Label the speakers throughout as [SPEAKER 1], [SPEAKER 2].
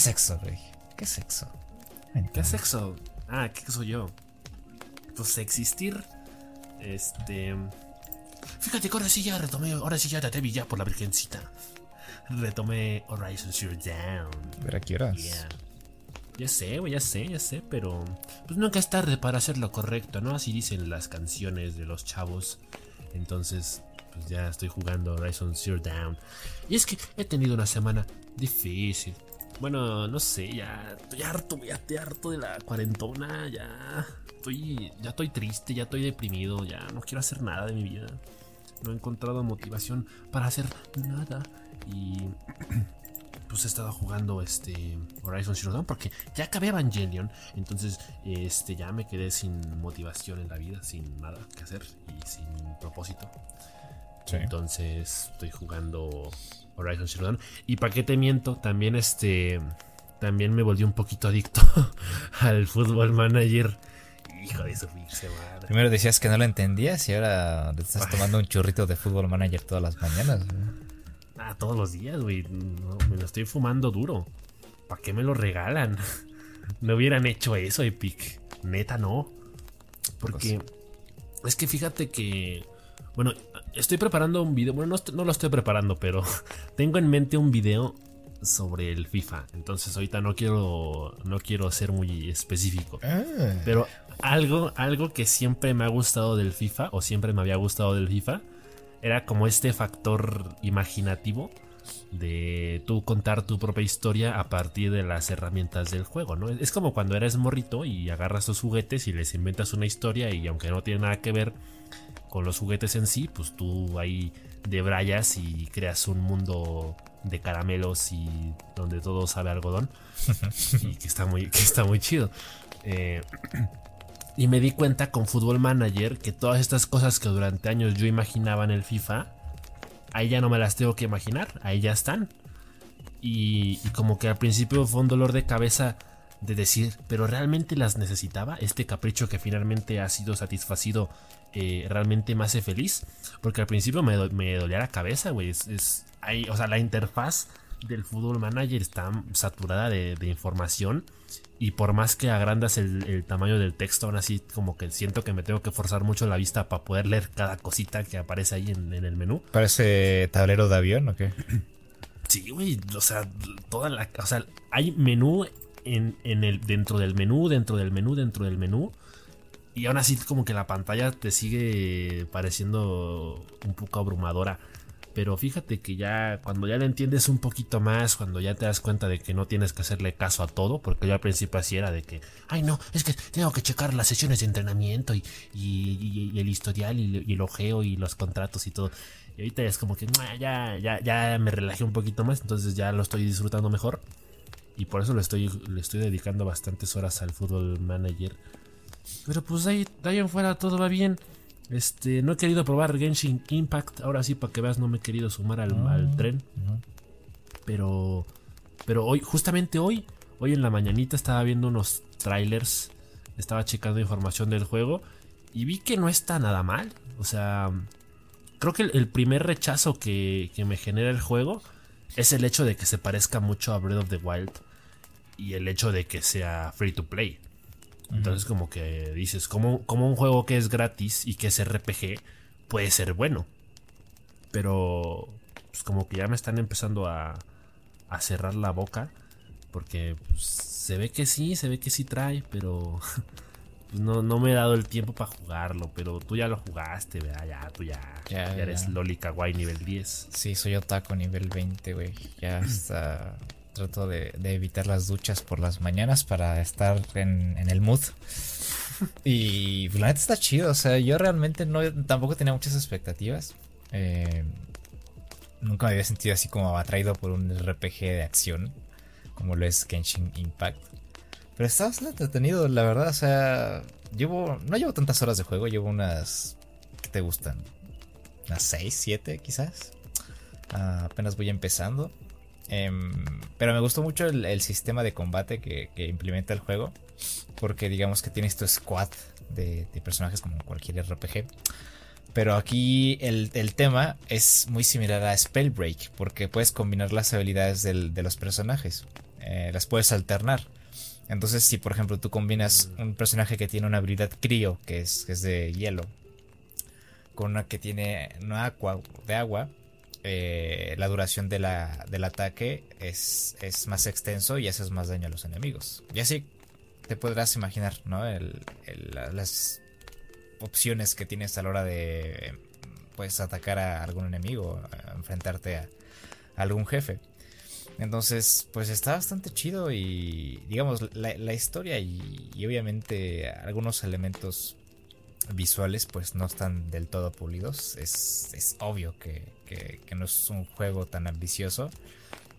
[SPEAKER 1] ¿Qué sexo, güey? ¿Qué sexo?
[SPEAKER 2] ¿Qué sexo? Ah, ¿qué soy yo? Pues existir. Este. Fíjate que ahora sí ya retomé, ahora sí ya te vi ya por la virgencita. Retomé Horizon Zero Down.
[SPEAKER 1] ¿Pero a qué horas?
[SPEAKER 2] Ya sé, güey, ya sé, ya sé, pero pues nunca es tarde para hacer lo correcto, ¿no? Así dicen las canciones de los chavos. Entonces, pues ya estoy jugando Horizon Zero Down. Y es que he tenido una semana difícil. Bueno, no sé, ya estoy harto, ya estoy harto de la cuarentona, ya estoy, ya estoy triste, ya estoy deprimido, ya no quiero hacer nada de mi vida. No he encontrado motivación para hacer nada. Y pues he estado jugando este Horizon Zero Dawn porque ya acabé Evangelion, entonces este ya me quedé sin motivación en la vida, sin nada que hacer y sin propósito. Entonces estoy jugando Horizon Zero Dawn y para qué te miento, también este también me volví un poquito adicto al Fútbol Manager. Hijo de su madre.
[SPEAKER 1] Primero decías que no lo entendías y ahora te estás tomando un churrito de Fútbol Manager todas las mañanas.
[SPEAKER 2] Ah, todos los días, güey. me lo estoy fumando duro. ¿Para qué me lo regalan? no hubieran hecho eso, Epic. Neta, no. Porque es que fíjate que. Bueno, estoy preparando un video. Bueno, no, lo estoy preparando, pero tengo en mente un video sobre el FIFA. Entonces ahorita no quiero. No quiero ser muy específico. Ah. Pero algo, algo que siempre me ha gustado del FIFA. O siempre me había gustado del FIFA era como este factor imaginativo de tú contar tu propia historia a partir de las herramientas del juego, ¿no? Es como cuando eres morrito y agarras tus juguetes y les inventas una historia y aunque no tiene nada que ver con los juguetes en sí, pues tú ahí debrayas y creas un mundo de caramelos y donde todo sabe algodón y que está muy, que está muy chido. Eh, y me di cuenta con Football Manager que todas estas cosas que durante años yo imaginaba en el FIFA, ahí ya no me las tengo que imaginar, ahí ya están. Y, como que al principio fue un dolor de cabeza de decir, pero realmente las necesitaba, este capricho que finalmente ha sido satisfacido, eh, realmente me hace feliz, porque al principio me, me dolía la cabeza, güey, es, o sea, la interfaz del Football Manager está saturada de, de información y por más que agrandas el, tamaño del texto, aún así como que siento que me tengo que forzar mucho la vista para poder leer cada cosita que aparece ahí en, el menú.
[SPEAKER 1] ¿Parece tablero de avión o qué?
[SPEAKER 2] Sí, güey, o sea, toda la... O sea, hay menú en, en el, dentro del menú, dentro del menú, dentro del menú. Y aún así como que la pantalla te sigue pareciendo un poco abrumadora. Pero fíjate que ya cuando ya le entiendes un poquito más, cuando ya te das cuenta de que no tienes que hacerle caso a todo, porque yo al principio así era de que, ay no, es que tengo que checar las sesiones de entrenamiento y, el historial y, el ojeo y los contratos y todo. Y ahorita es como que ya, ya, ya me relajé un poquito más, entonces ya lo estoy disfrutando mejor. Y por eso le estoy, le estoy dedicando bastantes horas al fútbol manager. Pero pues ahí, de ahí en fuera todo va bien. Este, no he querido probar Genshin Impact. Ahora sí, para que veas, no me he querido sumar al, ah, tren. Pero, pero hoy, justamente hoy, hoy en la mañanita estaba viendo unos trailers. Estaba checando información del juego. Y vi que no está nada mal. O sea, creo que el, primer rechazo que, que me genera el juego es el hecho de que se parezca mucho a Breath of the Wild. Y el hecho de que sea free to play. Entonces como que dices, como, como un juego que es gratis y que es RPG puede ser bueno. Pero pues como que ya me están empezando a, a cerrar la boca. Porque pues, se ve que sí, se ve que sí trae, pero pues, no, no me he dado el tiempo para jugarlo. Pero tú ya lo jugaste, ¿verdad? Ya, tú ya, ya, eres Loli Kawaii nivel 10.
[SPEAKER 1] Sí, soy otaku nivel 20, güey. Ya está trato de, evitar las duchas por las mañanas para estar en, el mood. Y pues, la neta está chido. O sea, yo realmente no tampoco tenía muchas expectativas. Eh, nunca me había sentido así como atraído por un RPG de acción. Como lo es Genshin Impact. Pero está bastante entretenido, la verdad. O sea, llevo. No llevo tantas horas de juego, llevo unas. ¿Qué te gustan? Unas 6, 7 quizás. Ah, apenas voy empezando. Em, pero me gustó mucho el, sistema de combate que, implementa el juego. Porque digamos que tienes tu squad de, personajes como cualquier RPG. Pero aquí el, tema es muy similar a Spellbreak. Porque puedes combinar las habilidades de los personajes. eh, las puedes alternar. Entonces, si por ejemplo tú combinas un personaje que tiene una habilidad crío, que es, que es de hielo, con una que tiene una agua, de agua, eh, la duración de la, del ataque es, es, más extenso y haces más daño a los enemigos. Y así te podrás imaginar, ¿no? El, las opciones que tienes a la hora de pues atacar a algún enemigo, a enfrentarte a, algún jefe. Entonces, pues está bastante chido y digamos, la, la historia y, obviamente algunos elementos visuales pues no están del todo pulidos. Es, es obvio que, que, que, no es un juego tan ambicioso,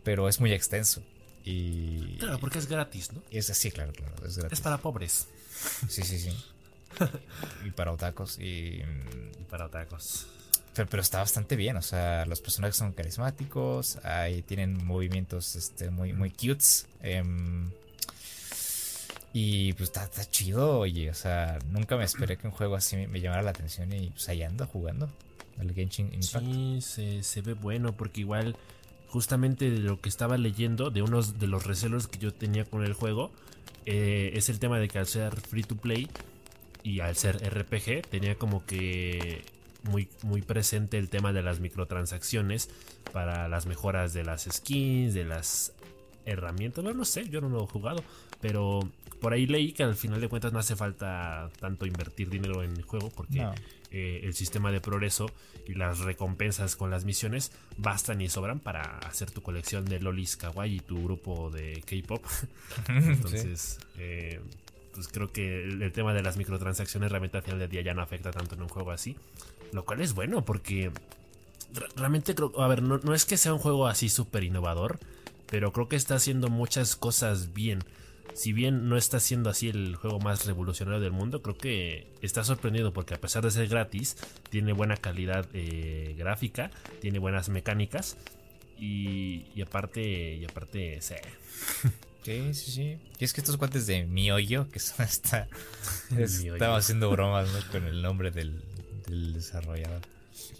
[SPEAKER 1] pero es muy extenso. Y,
[SPEAKER 2] claro, porque es gratis, ¿no?
[SPEAKER 1] Es así, claro, claro. Es, gratis.
[SPEAKER 2] es para pobres.
[SPEAKER 1] Sí, sí, sí. y para otacos y,
[SPEAKER 2] y para otacos.
[SPEAKER 1] Pero, pero, está bastante bien, o sea, los personajes son carismáticos, ahí tienen movimientos este, muy, muy cutes. Eh, y pues está, chido, oye, o sea, nunca me esperé que un juego así me, llamara la atención y pues ahí ando jugando. El Genshin Impact.
[SPEAKER 2] Sí, se, se ve bueno porque igual justamente de lo que estaba leyendo, de unos de los recelos que yo tenía con el juego, eh, es el tema de que al ser free to play y al ser RPG, tenía como que muy, muy presente el tema de las microtransacciones para las mejoras de las skins, de las herramientas. Bueno, no sé, yo no lo he jugado, pero por ahí leí que al final de cuentas no hace falta tanto invertir dinero en el juego porque no. eh, el sistema de progreso y las recompensas con las misiones bastan y sobran para hacer tu colección de lolis kawaii y tu grupo de K-pop. Entonces, sí. eh, pues creo que el, el, tema de las microtransacciones realmente al final del día ya no afecta tanto en un juego así. Lo cual es bueno porque realmente creo, a ver, no, no es que sea un juego así súper innovador, pero creo que está haciendo muchas cosas bien. Si bien no está siendo así el juego más revolucionario del mundo, creo que está sorprendido porque a pesar de ser gratis, tiene buena calidad eh, gráfica, tiene buenas mecánicas y, y aparte, y aparte, sí.
[SPEAKER 1] Sí, sí, sí. Y es que estos cuates de mi hoyo, que son hasta. Estaba haciendo bromas ¿no? con el nombre del, del desarrollador.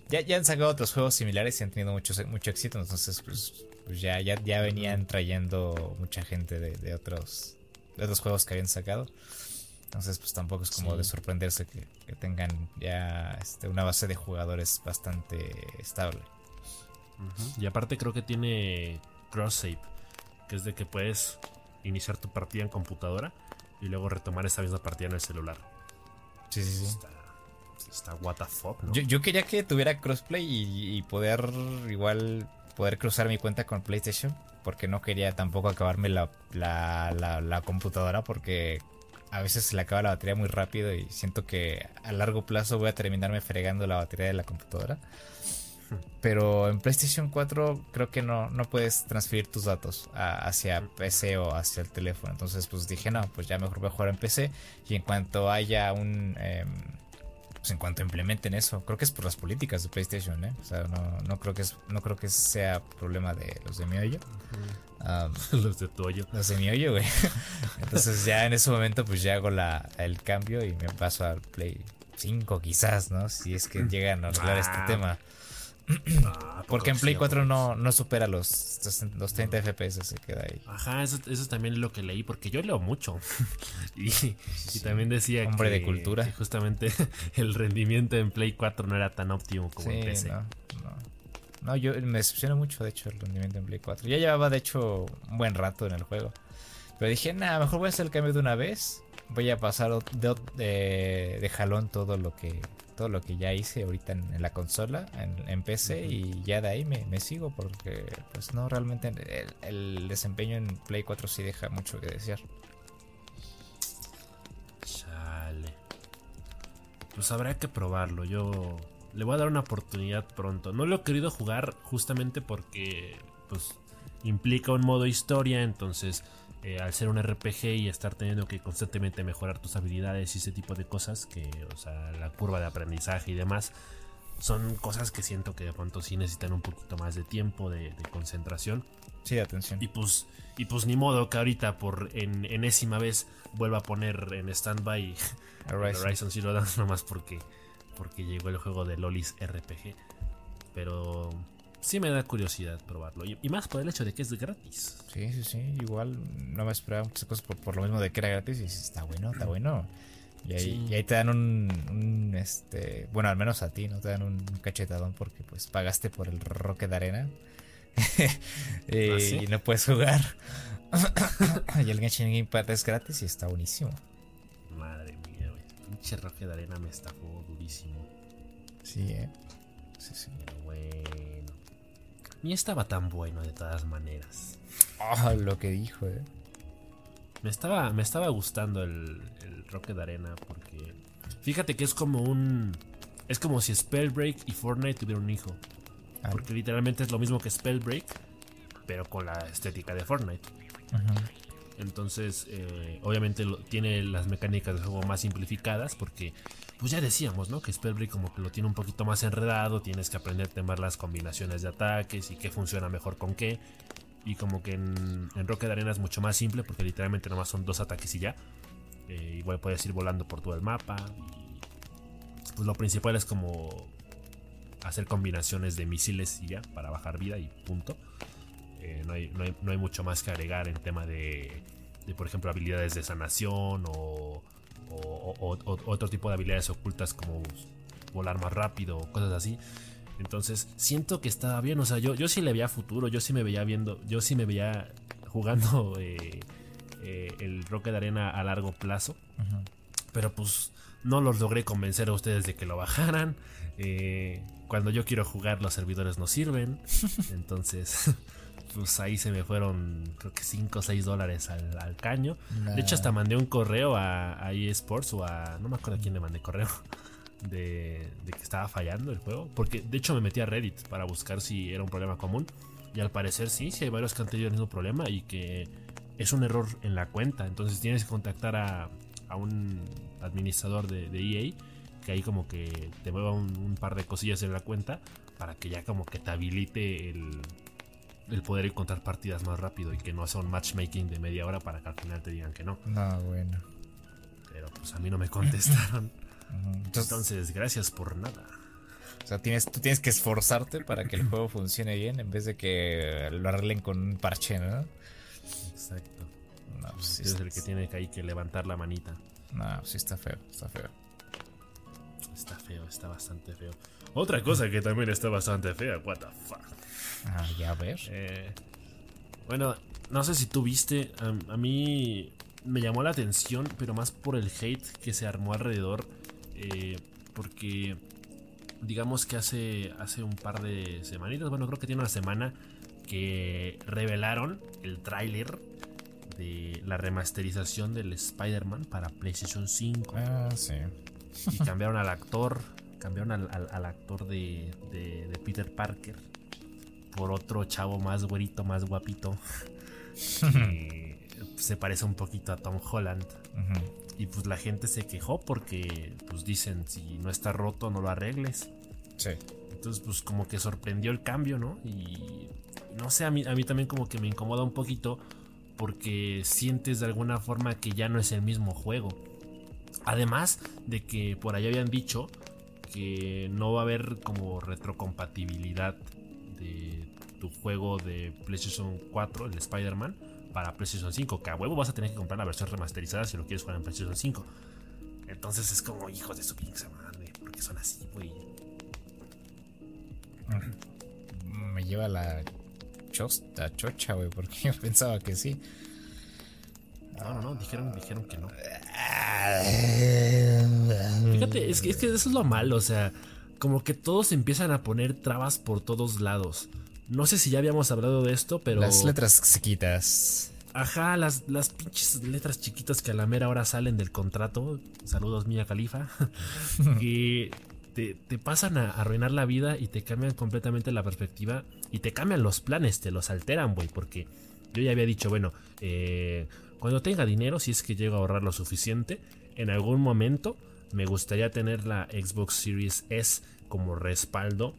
[SPEAKER 1] Ya, ya, han sacado otros juegos similares y han tenido mucho, mucho éxito, entonces pues, pues ya, ya, ya, venían trayendo mucha gente de, de, otros otros juegos que habían sacado. Entonces pues tampoco es como sí. de sorprenderse que, que, tengan ya este, una base de jugadores bastante estable.
[SPEAKER 2] Uh -huh. Y aparte creo que tiene cross save, que es de que puedes iniciar tu partida en computadora y luego retomar esa misma partida en el celular.
[SPEAKER 1] Sí, sí, sí.
[SPEAKER 2] Está, está what the fuck, ¿no?
[SPEAKER 1] yo, yo, quería que tuviera crossplay y, y, poder igual poder cruzar mi cuenta con PlayStation porque no quería tampoco acabarme la, la, la, computadora porque a veces se le acaba la batería muy rápido y siento que a largo plazo voy a terminarme fregando la batería de la computadora. Pero en PlayStation 4 creo que no, no puedes transferir tus datos a, hacia PC o hacia el teléfono. Entonces pues dije, no, pues ya mejor voy a jugar en PC. Y en cuanto haya un... Eh, pues en cuanto implementen eso, creo que es por las políticas de PlayStation, ¿eh? O sea, no, no creo que es, no creo que sea problema de los de mi hoyo.
[SPEAKER 2] Um, los de tu hoyo.
[SPEAKER 1] Los de mi hoyo, güey. Entonces ya en ese momento pues ya hago la, el cambio y me paso al Play 5 quizás, ¿no? Si es que llegan a arreglar ah. este tema. Ah, Porque en Play 4 no, no supera los, los 30 FPS, se queda ahí.
[SPEAKER 2] Ajá, eso, eso también es lo que leí, porque yo leo mucho. y, sí, y, también decía
[SPEAKER 1] Hombre
[SPEAKER 2] que,
[SPEAKER 1] de cultura.
[SPEAKER 2] Que justamente el rendimiento en Play 4 no era tan óptimo como
[SPEAKER 1] sí,
[SPEAKER 2] en PC.
[SPEAKER 1] No, no. no, yo me decepcionó mucho, de hecho, el rendimiento en Play 4. Ya llevaba, de hecho, un buen rato en el juego. Pero dije, nada, mejor voy a hacer el cambio de una vez. Voy a pasar de, de, de jalón todo lo que todo lo que ya hice ahorita en, en la consola, en, en PC, uh -huh. y ya de ahí me, me, sigo porque, pues no, realmente el, el, desempeño en Play 4 sí deja mucho que desear.
[SPEAKER 2] Chale. Pues habrá que probarlo. Yo le voy a dar una oportunidad pronto. No lo he querido jugar justamente porque, pues, implica un modo historia, entonces eh, al ser un RPG y estar teniendo que constantemente mejorar tus habilidades y ese tipo de cosas, que, o sea, la curva de aprendizaje y demás, son cosas que siento que de pronto sí necesitan un poquito más de tiempo, de, de concentración.
[SPEAKER 1] Sí, atención.
[SPEAKER 2] Y pues, y pues ni modo que ahorita por en, enésima vez vuelva a poner en standby Horizon. Horizon Zero Dawn nomás porque, porque llegó el juego de Lolis RPG. Pero sí me da curiosidad probarlo. Y, más por el hecho de que es gratis.
[SPEAKER 1] Sí, sí, sí. Igual no me esperaba muchas cosas por, lo mismo de que era gratis. Y está bueno, está bueno. Y ahí, te dan un, este, bueno, al menos a ti, ¿no? Te dan un cachetadón porque pues pagaste por el roque de arena. ¿Ah, y, no puedes jugar. y el Genshin Impact es gratis y está buenísimo.
[SPEAKER 2] Madre mía, güey. Pinche roque de arena me estafó durísimo.
[SPEAKER 1] Sí, eh. Sí, sí.
[SPEAKER 2] bueno. Ni estaba tan bueno de todas maneras.
[SPEAKER 1] Ah, lo que dijo, eh.
[SPEAKER 2] Me estaba, me estaba gustando el, el Rocket Arena porque. Fíjate que es como un. Es como si Spellbreak y Fortnite tuvieran un hijo. Ah. Porque literalmente es lo mismo que Spellbreak, pero con la estética de Fortnite. Entonces, eh, obviamente tiene las mecánicas de juego más simplificadas porque, pues ya decíamos, ¿no? Que Spellbreak como que lo tiene un poquito más enredado, tienes que aprender a tomar las combinaciones de ataques y qué funciona mejor con qué. Y como que en, en Rocket Arena es mucho más simple porque literalmente nomás son dos ataques y ya. Eh, igual puedes ir volando por todo el mapa. pues lo principal es como hacer combinaciones de misiles y ya para bajar vida y punto. Eh, no, hay, mucho más que agregar en tema de, por ejemplo, habilidades de sanación o, otro tipo de habilidades ocultas como volar más rápido o cosas así. Entonces, siento que estaba bien. O sea, yo, yo sí le veía futuro. Yo sí me veía viendo. Yo sí me veía jugando eh, eh, el Rocket Arena a largo plazo. Pero pues no los logré convencer a ustedes de que lo bajaran. Eh, cuando yo quiero jugar, los servidores no sirven. Entonces, pues ahí se me fueron, creo que 5 o 6 dólares al, caño. De hecho, hasta mandé un correo a, a eSports o a. No me acuerdo a quién le mandé correo de, que estaba fallando el juego. Porque de hecho me metí a Reddit para buscar si era un problema común. Y al parecer sí, sí hay varios que han tenido el mismo problema y que es un error en la cuenta. Entonces tienes que contactar a, un administrador de, EA que ahí como que te mueva un, par de cosillas en la cuenta para que ya como que te habilite el, el poder encontrar partidas más rápido y que no sea un matchmaking de media hora para que al final te digan que no.
[SPEAKER 1] No, bueno.
[SPEAKER 2] Pero pues a mí no me contestaron. Entonces, gracias por nada.
[SPEAKER 1] O sea, tienes, tú tienes que esforzarte para que el juego funcione bien en vez de que lo arreglen con un parche, ¿no?
[SPEAKER 2] Exacto. No, pues es el que tiene que hay que levantar la manita.
[SPEAKER 1] No, sí está feo, está feo.
[SPEAKER 2] Está feo, está bastante feo. Otra cosa que también está bastante fea, what the fuck.
[SPEAKER 1] Ah, ya ver. Eh,
[SPEAKER 2] bueno, no sé si tú viste, a mí me llamó la atención, pero más por el hate que se armó alrededor eh, porque digamos que hace, hace un par de semanitas, bueno, creo que tiene una semana que revelaron el tráiler de la remasterización del Spider-Man para PlayStation 5.
[SPEAKER 1] Ah, sí.
[SPEAKER 2] Y cambiaron al actor, cambiaron al, actor de, Peter Parker por otro chavo más güerito, más guapito. que se parece un poquito a Tom Holland. Y pues la gente se quejó porque pues dicen, si no está roto, no lo arregles.
[SPEAKER 1] Sí.
[SPEAKER 2] Entonces pues como que sorprendió el cambio, ¿no? Y no sé, a mí, a mí también como que me incomoda un poquito porque sientes de alguna forma que ya no es el mismo juego. Además de que por ahí habían dicho que no va a haber como retrocompatibilidad tu juego de PlayStation 4, el Spider-Man, para PlayStation 5. Que a huevo vas a tener que comprar la versión remasterizada si lo quieres jugar en PlayStation 5. Entonces es como hijos de su pinche madre. Porque son así, güey.
[SPEAKER 1] Me lleva la chosta, chocha, güey. Porque yo pensaba que sí.
[SPEAKER 2] No, no, no. Dijeron, dijeron que no. Fíjate, es que, es que eso es lo malo. O sea, como que todos empiezan a poner trabas por todos lados. No sé si ya habíamos hablado de esto, pero.
[SPEAKER 1] Las letras chiquitas.
[SPEAKER 2] Ajá, las, las pinches letras chiquitas que a la mera hora salen del contrato. Saludos, Mía Califa. que te, pasan a arruinar la vida y te cambian completamente la perspectiva. Y te cambian los planes, te los alteran, güey. Porque yo ya había dicho, bueno, eh, cuando tenga dinero, si es que llego a ahorrar lo suficiente, en algún momento me gustaría tener la Xbox Series S como respaldo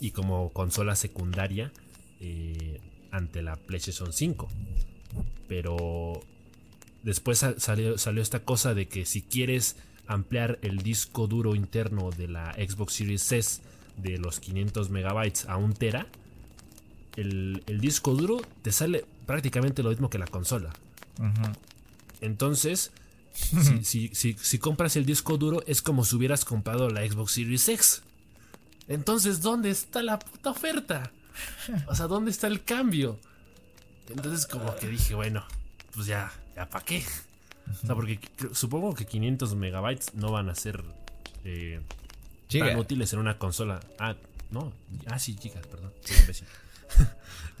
[SPEAKER 2] y como consola secundaria eh, ante la PlayStation 5. Pero después salió, salió esta cosa de que si quieres ampliar el disco duro interno de la Xbox Series S de los 500 megabytes a un tera, el, disco duro te sale prácticamente lo mismo que la consola. Entonces, si, si, compras el disco duro, es como si hubieras comprado la Xbox Series X. Entonces, ¿dónde está la puta oferta? O sea, ¿dónde está el cambio? Entonces, como que dije, bueno, pues ya, ya para qué. O sea, porque supongo que 500 megabytes no van a ser eh, tan útiles en una consola. Ah, no. Ah, sí, chicas, perdón.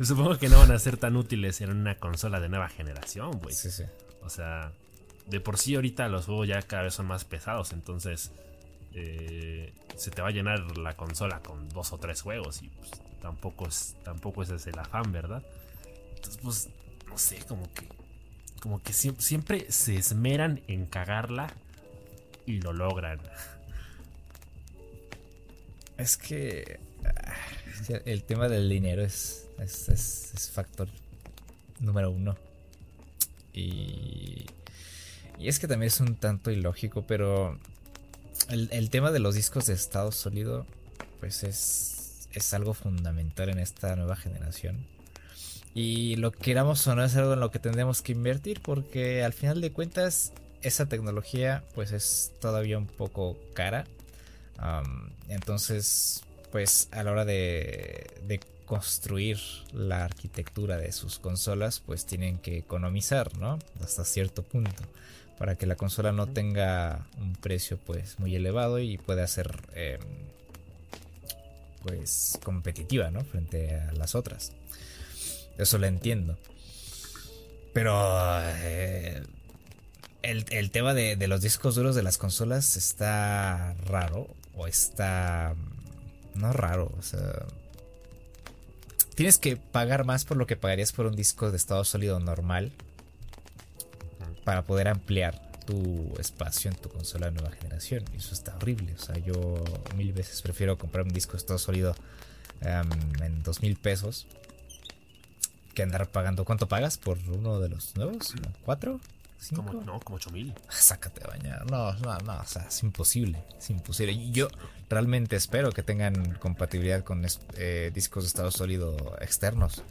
[SPEAKER 2] supongo que no van a ser tan útiles en una consola de nueva generación, güey. Sí, sí. O sea, de por sí ahorita los juegos ya cada vez son más pesados, entonces eh, se te va a llenar la consola con dos o tres juegos y pues, tampoco es tampoco ese es el afán, ¿verdad? Entonces, pues, no sé, como que como que siempre, se esmeran en cagarla y lo logran.
[SPEAKER 1] Es que ah, el tema del dinero es, es, factor número uno. Y, y, es que también es un tanto ilógico, pero el, el, tema de los discos de estado sólido, pues es, es algo fundamental en esta nueva generación. Y lo queramos o no es algo en lo que tendremos que invertir porque al final de cuentas esa tecnología pues es todavía un poco cara. entonces pues a la hora de, de, construir la arquitectura de sus consolas pues tienen que economizar, ¿no? Hasta cierto punto para que la consola no tenga un precio pues muy elevado y pueda ser em, pues competitiva, ¿no? Frente a las otras. Eso lo entiendo. Pero eh, el, tema de, los discos duros de las consolas está raro. O está... No raro, o sea... Tienes que pagar más por lo que pagarías por un disco de estado sólido normal. Para poder ampliar tu espacio en tu consola de nueva generación. Y eso está horrible. O sea, yo mil veces prefiero comprar un disco de estado sólido em, en dos mil pesos que andar pagando. ¿Cuánto pagas por uno de los nuevos? ¿Cuatro?
[SPEAKER 2] ¿Cinco? no, como ocho mil.
[SPEAKER 1] Ah, sácate a bañar. No, no, no, o sea, es imposible. Es imposible. Yo realmente espero que tengan compatibilidad con eh, discos de estado sólido externos.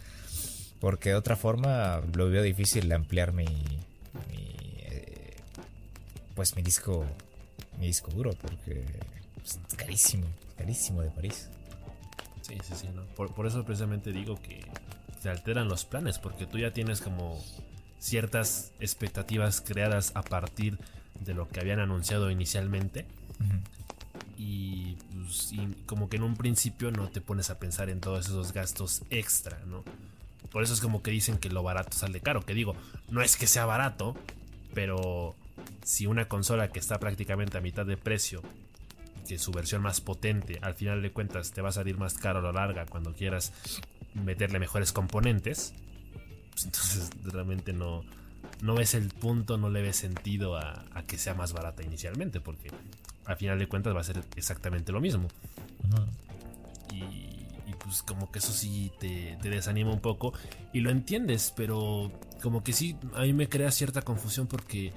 [SPEAKER 1] Porque de otra forma lo veo difícil ampliar mi. Eh, pues mi disco. Mi disco duro. Porque es carísimo. Carísimo de París.
[SPEAKER 2] Sí, sí, sí. Por, por eso precisamente digo que te alteran los planes porque tú ya tienes como ciertas expectativas creadas a partir de lo que habían anunciado inicialmente. y, pues, y, como que en un principio no te pones a pensar en todos esos gastos extra, ¿no? Por eso es como que dicen que lo barato sale caro. Que digo, no es que sea barato, pero si una consola que está prácticamente a mitad de precio, que su versión más potente, al final de cuentas te va a salir más caro a lo larga cuando quieras meterle mejores componentes, pues entonces realmente no, no ves el punto, no le ves sentido a, que sea más barata inicialmente, porque al final de cuentas va a ser exactamente lo mismo. y, pues como que eso sí te, te, desanima un poco y lo entiendes, pero como que sí, a mí me crea cierta confusión porque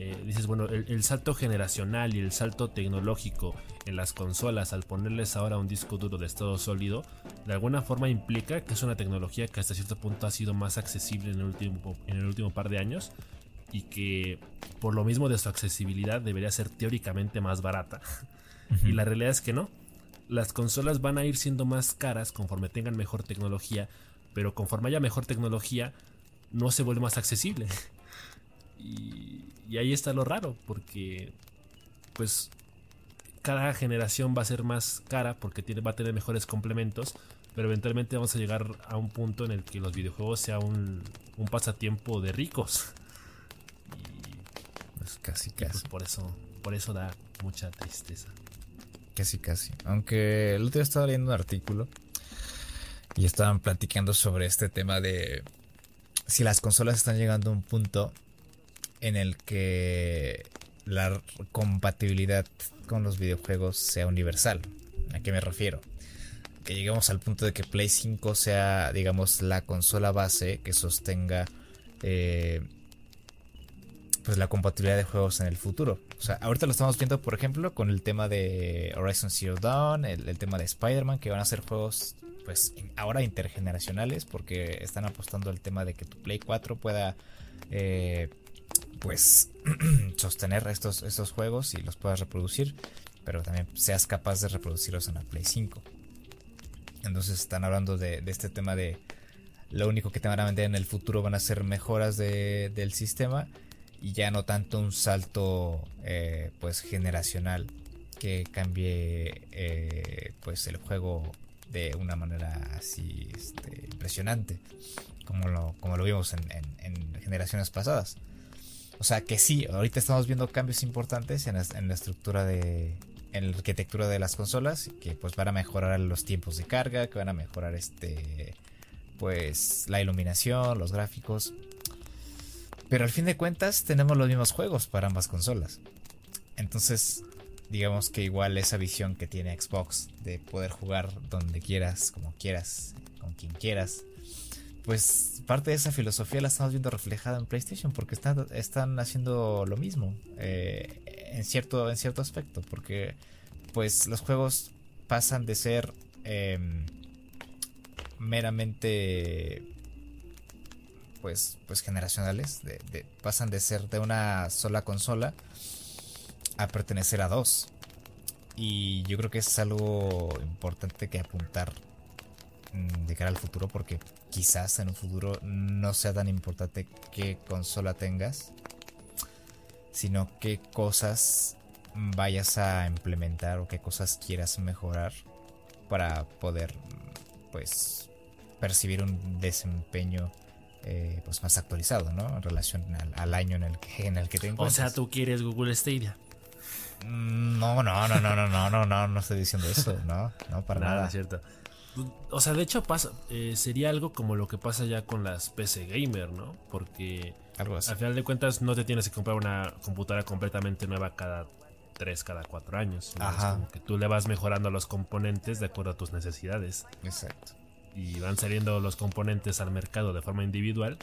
[SPEAKER 2] eh, dices, bueno, el, salto generacional y el salto tecnológico en las consolas al ponerles ahora un disco duro de estado sólido, de alguna forma implica que es una tecnología que hasta cierto punto ha sido más accesible en el último, en el último par de años y que por lo mismo de su accesibilidad debería ser teóricamente más barata. Y la realidad es que no. Las consolas van a ir siendo más caras conforme tengan mejor tecnología, pero conforme haya mejor tecnología, no se vuelve más accesible. Y, ahí está lo raro, porque pues cada generación va a ser más cara porque tiene, va a tener mejores complementos, pero eventualmente vamos a llegar a un punto en el que los videojuegos sea un, pasatiempo de ricos.
[SPEAKER 1] Y pues casi casi. Pues
[SPEAKER 2] por eso, por eso da mucha tristeza.
[SPEAKER 1] Casi casi. Aunque el otro día estaba leyendo un artículo y estaban platicando sobre este tema de si las consolas están llegando a un punto en el que la compatibilidad con los videojuegos sea universal. ¿A qué me refiero? Que lleguemos al punto de que Play 5 sea, digamos, la consola base que sostenga, eh, pues la compatibilidad de juegos en el futuro. O sea, ahorita lo estamos viendo, por ejemplo, con el tema de Horizon Zero Dawn, el, tema de Spider-Man, que van a ser juegos pues ahora intergeneracionales porque están apostando al tema de que tu Play 4 pueda eh, pues sostener estos, estos juegos y los puedas reproducir, pero también seas capaz de reproducirlos en la Play 5. Entonces están hablando de, este tema de lo único que te van a vender en el futuro van a ser mejoras del sistema y ya no tanto un salto eh, pues generacional que cambie eh, pues el juego de una manera así este, impresionante, como lo, como lo vimos en, generaciones pasadas. O sea que sí, ahorita estamos viendo cambios importantes en la, estructura de, en la arquitectura de las consolas, que pues van a mejorar los tiempos de carga, que van a mejorar este, pues la iluminación, los gráficos. Pero al fin de cuentas tenemos los mismos juegos para ambas consolas. Entonces digamos que igual esa visión que tiene Xbox de poder jugar donde quieras, como quieras, con quien quieras, pues parte de esa filosofía la estamos viendo reflejada en PlayStation porque están, están haciendo lo mismo eh, en, cierto, en cierto aspecto, porque pues los juegos pasan de ser em, meramente pues, pues generacionales, pasan de ser de una sola consola a pertenecer a dos. Y yo creo que es algo importante que apuntar mm, de cara al futuro porque quizás en un futuro no sea tan importante qué consola tengas, sino qué cosas vayas a implementar o qué cosas quieras mejorar para poder pues percibir un desempeño eh, pues más actualizado, ¿no? En relación al, año en el que en el que te
[SPEAKER 2] O sea, tú quieres Google Stadia.
[SPEAKER 1] Mm, no, no, no, no, no, no, no, no, no estoy diciendo eso, no, no, para nada. nada.
[SPEAKER 2] cierto. O sea, de hecho pasa, eh, sería algo como lo que pasa ya con las PC gamer, ¿no? Porque al final de cuentas no te tienes que comprar una computadora completamente nueva cada 3, cada 4 años. Ajá. como que tú le vas mejorando los componentes de acuerdo a tus necesidades.
[SPEAKER 1] Exacto.
[SPEAKER 2] Y van saliendo los componentes al mercado de forma individual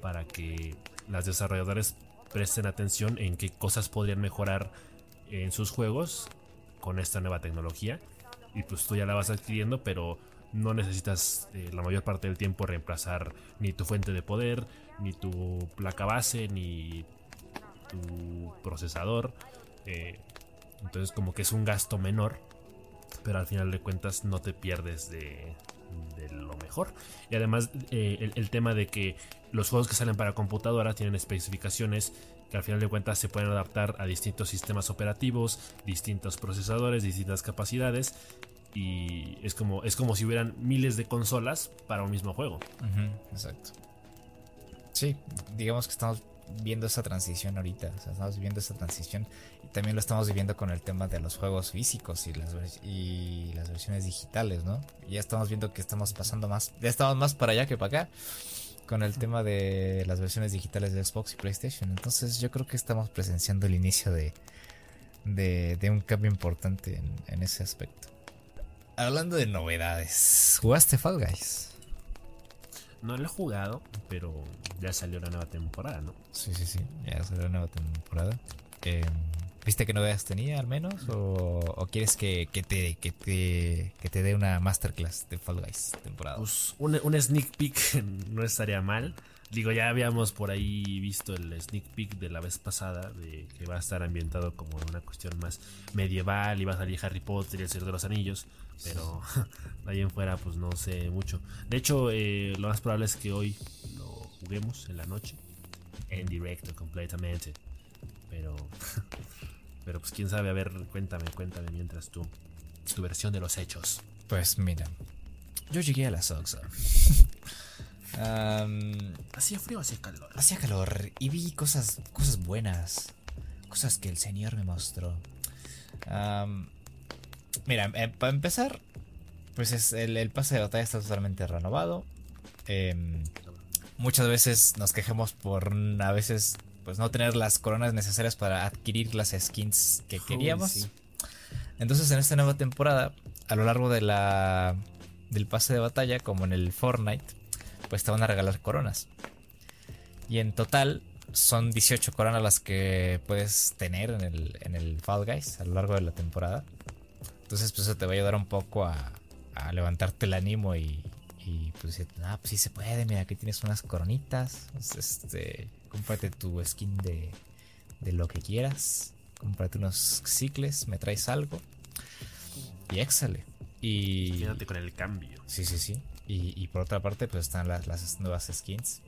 [SPEAKER 2] para que las desarrolladoras presten atención en qué cosas podrían mejorar en sus juegos con esta nueva tecnología. Y pues tú ya la vas adquiriendo, pero no necesitas eh, la mayor parte del tiempo reemplazar ni tu fuente de poder, ni tu placa base, ni tu procesador. Eh, entonces como que es un gasto menor, pero al final de cuentas no te pierdes de, lo mejor. Y además eh, el, tema de que los juegos que salen para computadora tienen especificaciones que al final de cuentas se pueden adaptar a distintos sistemas operativos, distintos procesadores, distintas capacidades. Y es como, es como si hubieran miles de consolas para un mismo juego.
[SPEAKER 1] exacto. Sí, digamos que estamos viendo esa transición ahorita. estamos viviendo esa transición. Y también lo estamos viviendo con el tema de los juegos físicos y las, y las versiones digitales, ¿no? Ya estamos viendo que estamos pasando más. Ya estamos más para allá que para acá con el tema de las versiones digitales de Xbox y PlayStation. Entonces yo creo que estamos presenciando el inicio de, de, un cambio importante en, ese aspecto. Hablando de novedades, ¿jugaste Fall Guys?
[SPEAKER 2] No lo he jugado, pero ya salió la nueva temporada, ¿no?
[SPEAKER 1] Sí, sí, sí, ya salió la nueva temporada. Eh, ¿Viste qué novedades tenía al menos? ¿O, quieres que, te, que, te, que te dé una masterclass de Fall Guys temporada?
[SPEAKER 2] Pues un, sneak peek no estaría mal. Digo, ya habíamos por ahí visto el sneak peek de la vez pasada, de que va a estar ambientado como una cuestión más medieval y va a salir Harry Potter y el Señor de los Anillos, pero ahí en fuera pues no sé mucho. De hecho, eh, lo más probable es que hoy lo juguemos en la noche, en directo completamente, pero Pero pues quién sabe, a ver, cuéntame, cuéntame mientras tú, tu versión de los hechos.
[SPEAKER 1] Pues mira, yo llegué a la Soxa.
[SPEAKER 2] ¿Hacía frío o hacía calor?
[SPEAKER 1] Hacía calor y vi cosas, cosas buenas, cosas que el Señor me mostró. mira, em, para empezar, pues es el, pase de batalla está totalmente renovado. Em, muchas veces nos quejamos por a veces pues no tener las coronas necesarias para adquirir las skins que queríamos. Entonces en esta nueva temporada, a lo largo de la del pase de batalla, como en el Fortnite, pues te van a regalar coronas. Y en total son 18 coronas las que puedes tener en el, en el Fall Guys a lo largo de la temporada. Entonces, pues eso te va a ayudar un poco a, a levantarte el ánimo y, y pues ah, pues sí se puede, mira, aquí tienes unas coronitas. Este, cómprate tu skin de, de lo que quieras. Cómprate unos cicles, me traes algo. Y éxale. Y.
[SPEAKER 2] Quédate con el cambio.
[SPEAKER 1] Sí, sí, sí. Y, y por otra parte, pues están las, las nuevas skins.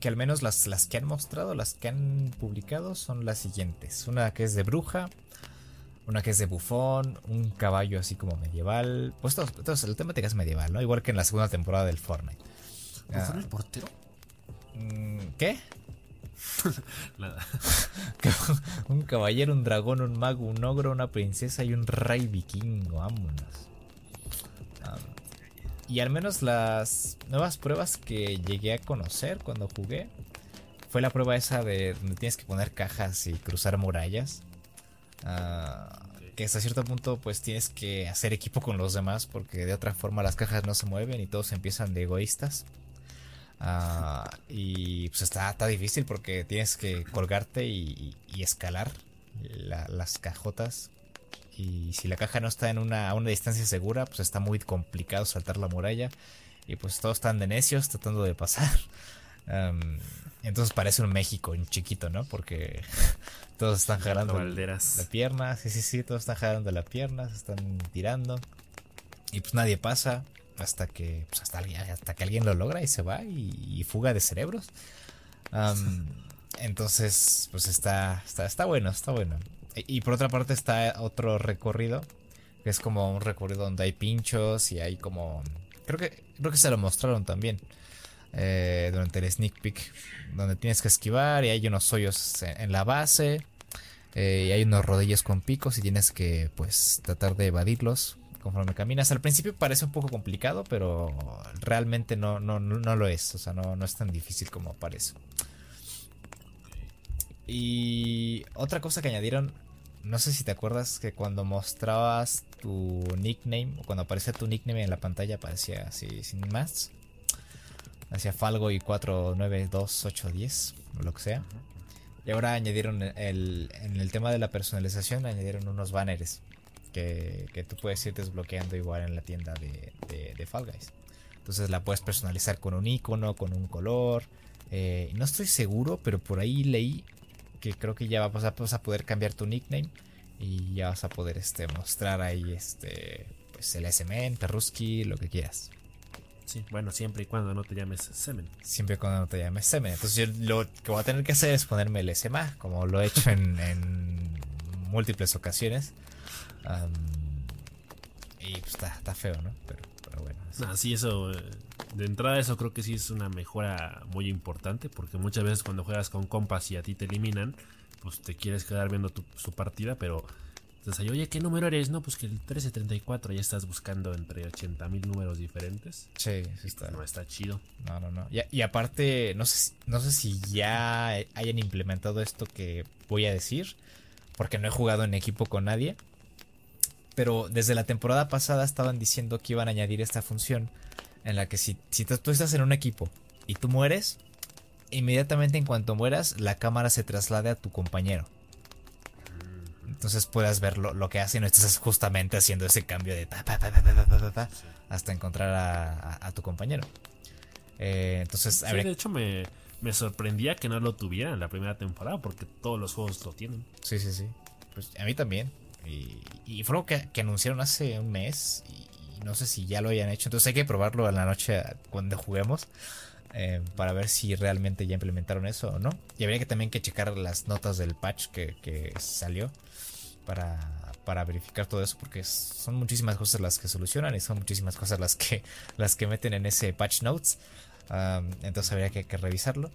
[SPEAKER 1] que al menos las, las que han mostrado, las que han publicado, son las siguientes. Una que es de bruja, una que es de bufón, un caballo así como medieval. Pues todos, el tema es medieval, ¿no? Igual que en la segunda temporada del Fortnite.
[SPEAKER 2] ¿Bufón ah, el portero?
[SPEAKER 1] ¿Qué? Un caballero, un dragón, un mago, un ogro, una princesa y un rey vikingo. Vámonos. Y al menos las nuevas pruebas que llegué a conocer cuando jugué fue la prueba esa de donde tienes que poner cajas y cruzar murallas. Ah, que hasta cierto punto pues tienes que hacer equipo con los demás porque de otra forma las cajas no se mueven y todos empiezan de egoístas. Ah, y pues está, está, difícil porque tienes que colgarte y, escalar las cajotas. Y si la caja no está en una, a una distancia segura, pues está muy complicado saltar la muralla. Y pues todos están de necios tratando de pasar. entonces parece un México, un chiquito, ¿no? Porque todos están jalando la pierna. Sí, sí, sí, todos están jalando la pierna, se están tirando. Y pues nadie pasa hasta que pues hasta, hasta que alguien lo logra y se va y, fuga de cerebros. entonces, pues está, está, está bueno, está bueno. E, y, por otra parte está otro recorrido, que es como un recorrido donde hay pinchos y hay como... Creo que, creo que se lo mostraron también. Eh, durante el sneak peek, donde tienes que esquivar y hay unos hoyos en, la base eh, y hay unos rodillos con picos y tienes que pues tratar de evadirlos conforme caminas. Al principio parece un poco complicado, pero realmente no, no, no lo es, o sea, no, no es tan difícil como parece. Y otra cosa que añadieron, no sé si te acuerdas que cuando mostrabas tu nickname, o cuando aparecía tu nickname en la pantalla, aparecía así sin más hacia Falgo y 4, 9, 2, 8, 10, o lo que sea. Y ahora añadieron el, en el tema de la personalización, añadieron unos banners que, que tú puedes ir desbloqueando igual en la tienda de, de, Fall Guys. Entonces la puedes personalizar con un icono, con un color. Eh, no estoy seguro, pero por ahí leí que creo que ya vas a, vas a poder cambiar tu nickname y ya vas a poder este, mostrar ahí este, pues el SMN, Perruski, lo que quieras.
[SPEAKER 2] Sí, bueno, siempre y cuando no te llames Semen.
[SPEAKER 1] Siempre y cuando no te llames Semen. Entonces yo lo que voy a tener que hacer es ponerme el SMA, como lo he hecho en, múltiples ocasiones. Y pues está, feo, ¿no? Pero, bueno.
[SPEAKER 2] Ah, sí, eso. Eh, de entrada, eso creo que sí es una mejora muy importante. Porque muchas veces cuando juegas con compas y a ti te eliminan, pues te quieres quedar viendo tu, su partida, pero entonces, oye, ¿qué número eres? No, pues que el 1334 ya estás buscando entre 80 mil números diferentes.
[SPEAKER 1] Sí, sí está.
[SPEAKER 2] No está chido.
[SPEAKER 1] No, no, no. Y, aparte, no sé, no sé si ya hayan implementado esto que voy a decir, porque no he jugado en equipo con nadie. Pero desde la temporada pasada estaban diciendo que iban a añadir esta función en la que si, si tú estás en un equipo y tú mueres, inmediatamente en cuanto mueras, la cámara se traslade a tu compañero entonces puedas ver lo, que hace y no estás justamente haciendo ese cambio de hasta encontrar a, tu compañero. Eh, entonces,
[SPEAKER 2] de hecho me, sorprendía que no lo tuviera en la primera temporada porque todos los juegos lo tienen.
[SPEAKER 1] Sí, sí, sí. Pues a mí también. Y, fue algo que, anunciaron hace un mes y, no sé si ya lo hayan hecho. Entonces hay que probarlo en la noche cuando juguemos. Eh, para ver si realmente ya implementaron eso o no. Y habría que también que checar las notas del patch que, salió para, verificar todo eso porque son muchísimas cosas las que solucionan y son muchísimas cosas las que, las que meten en ese patch notes. entonces habría que, revisarlo.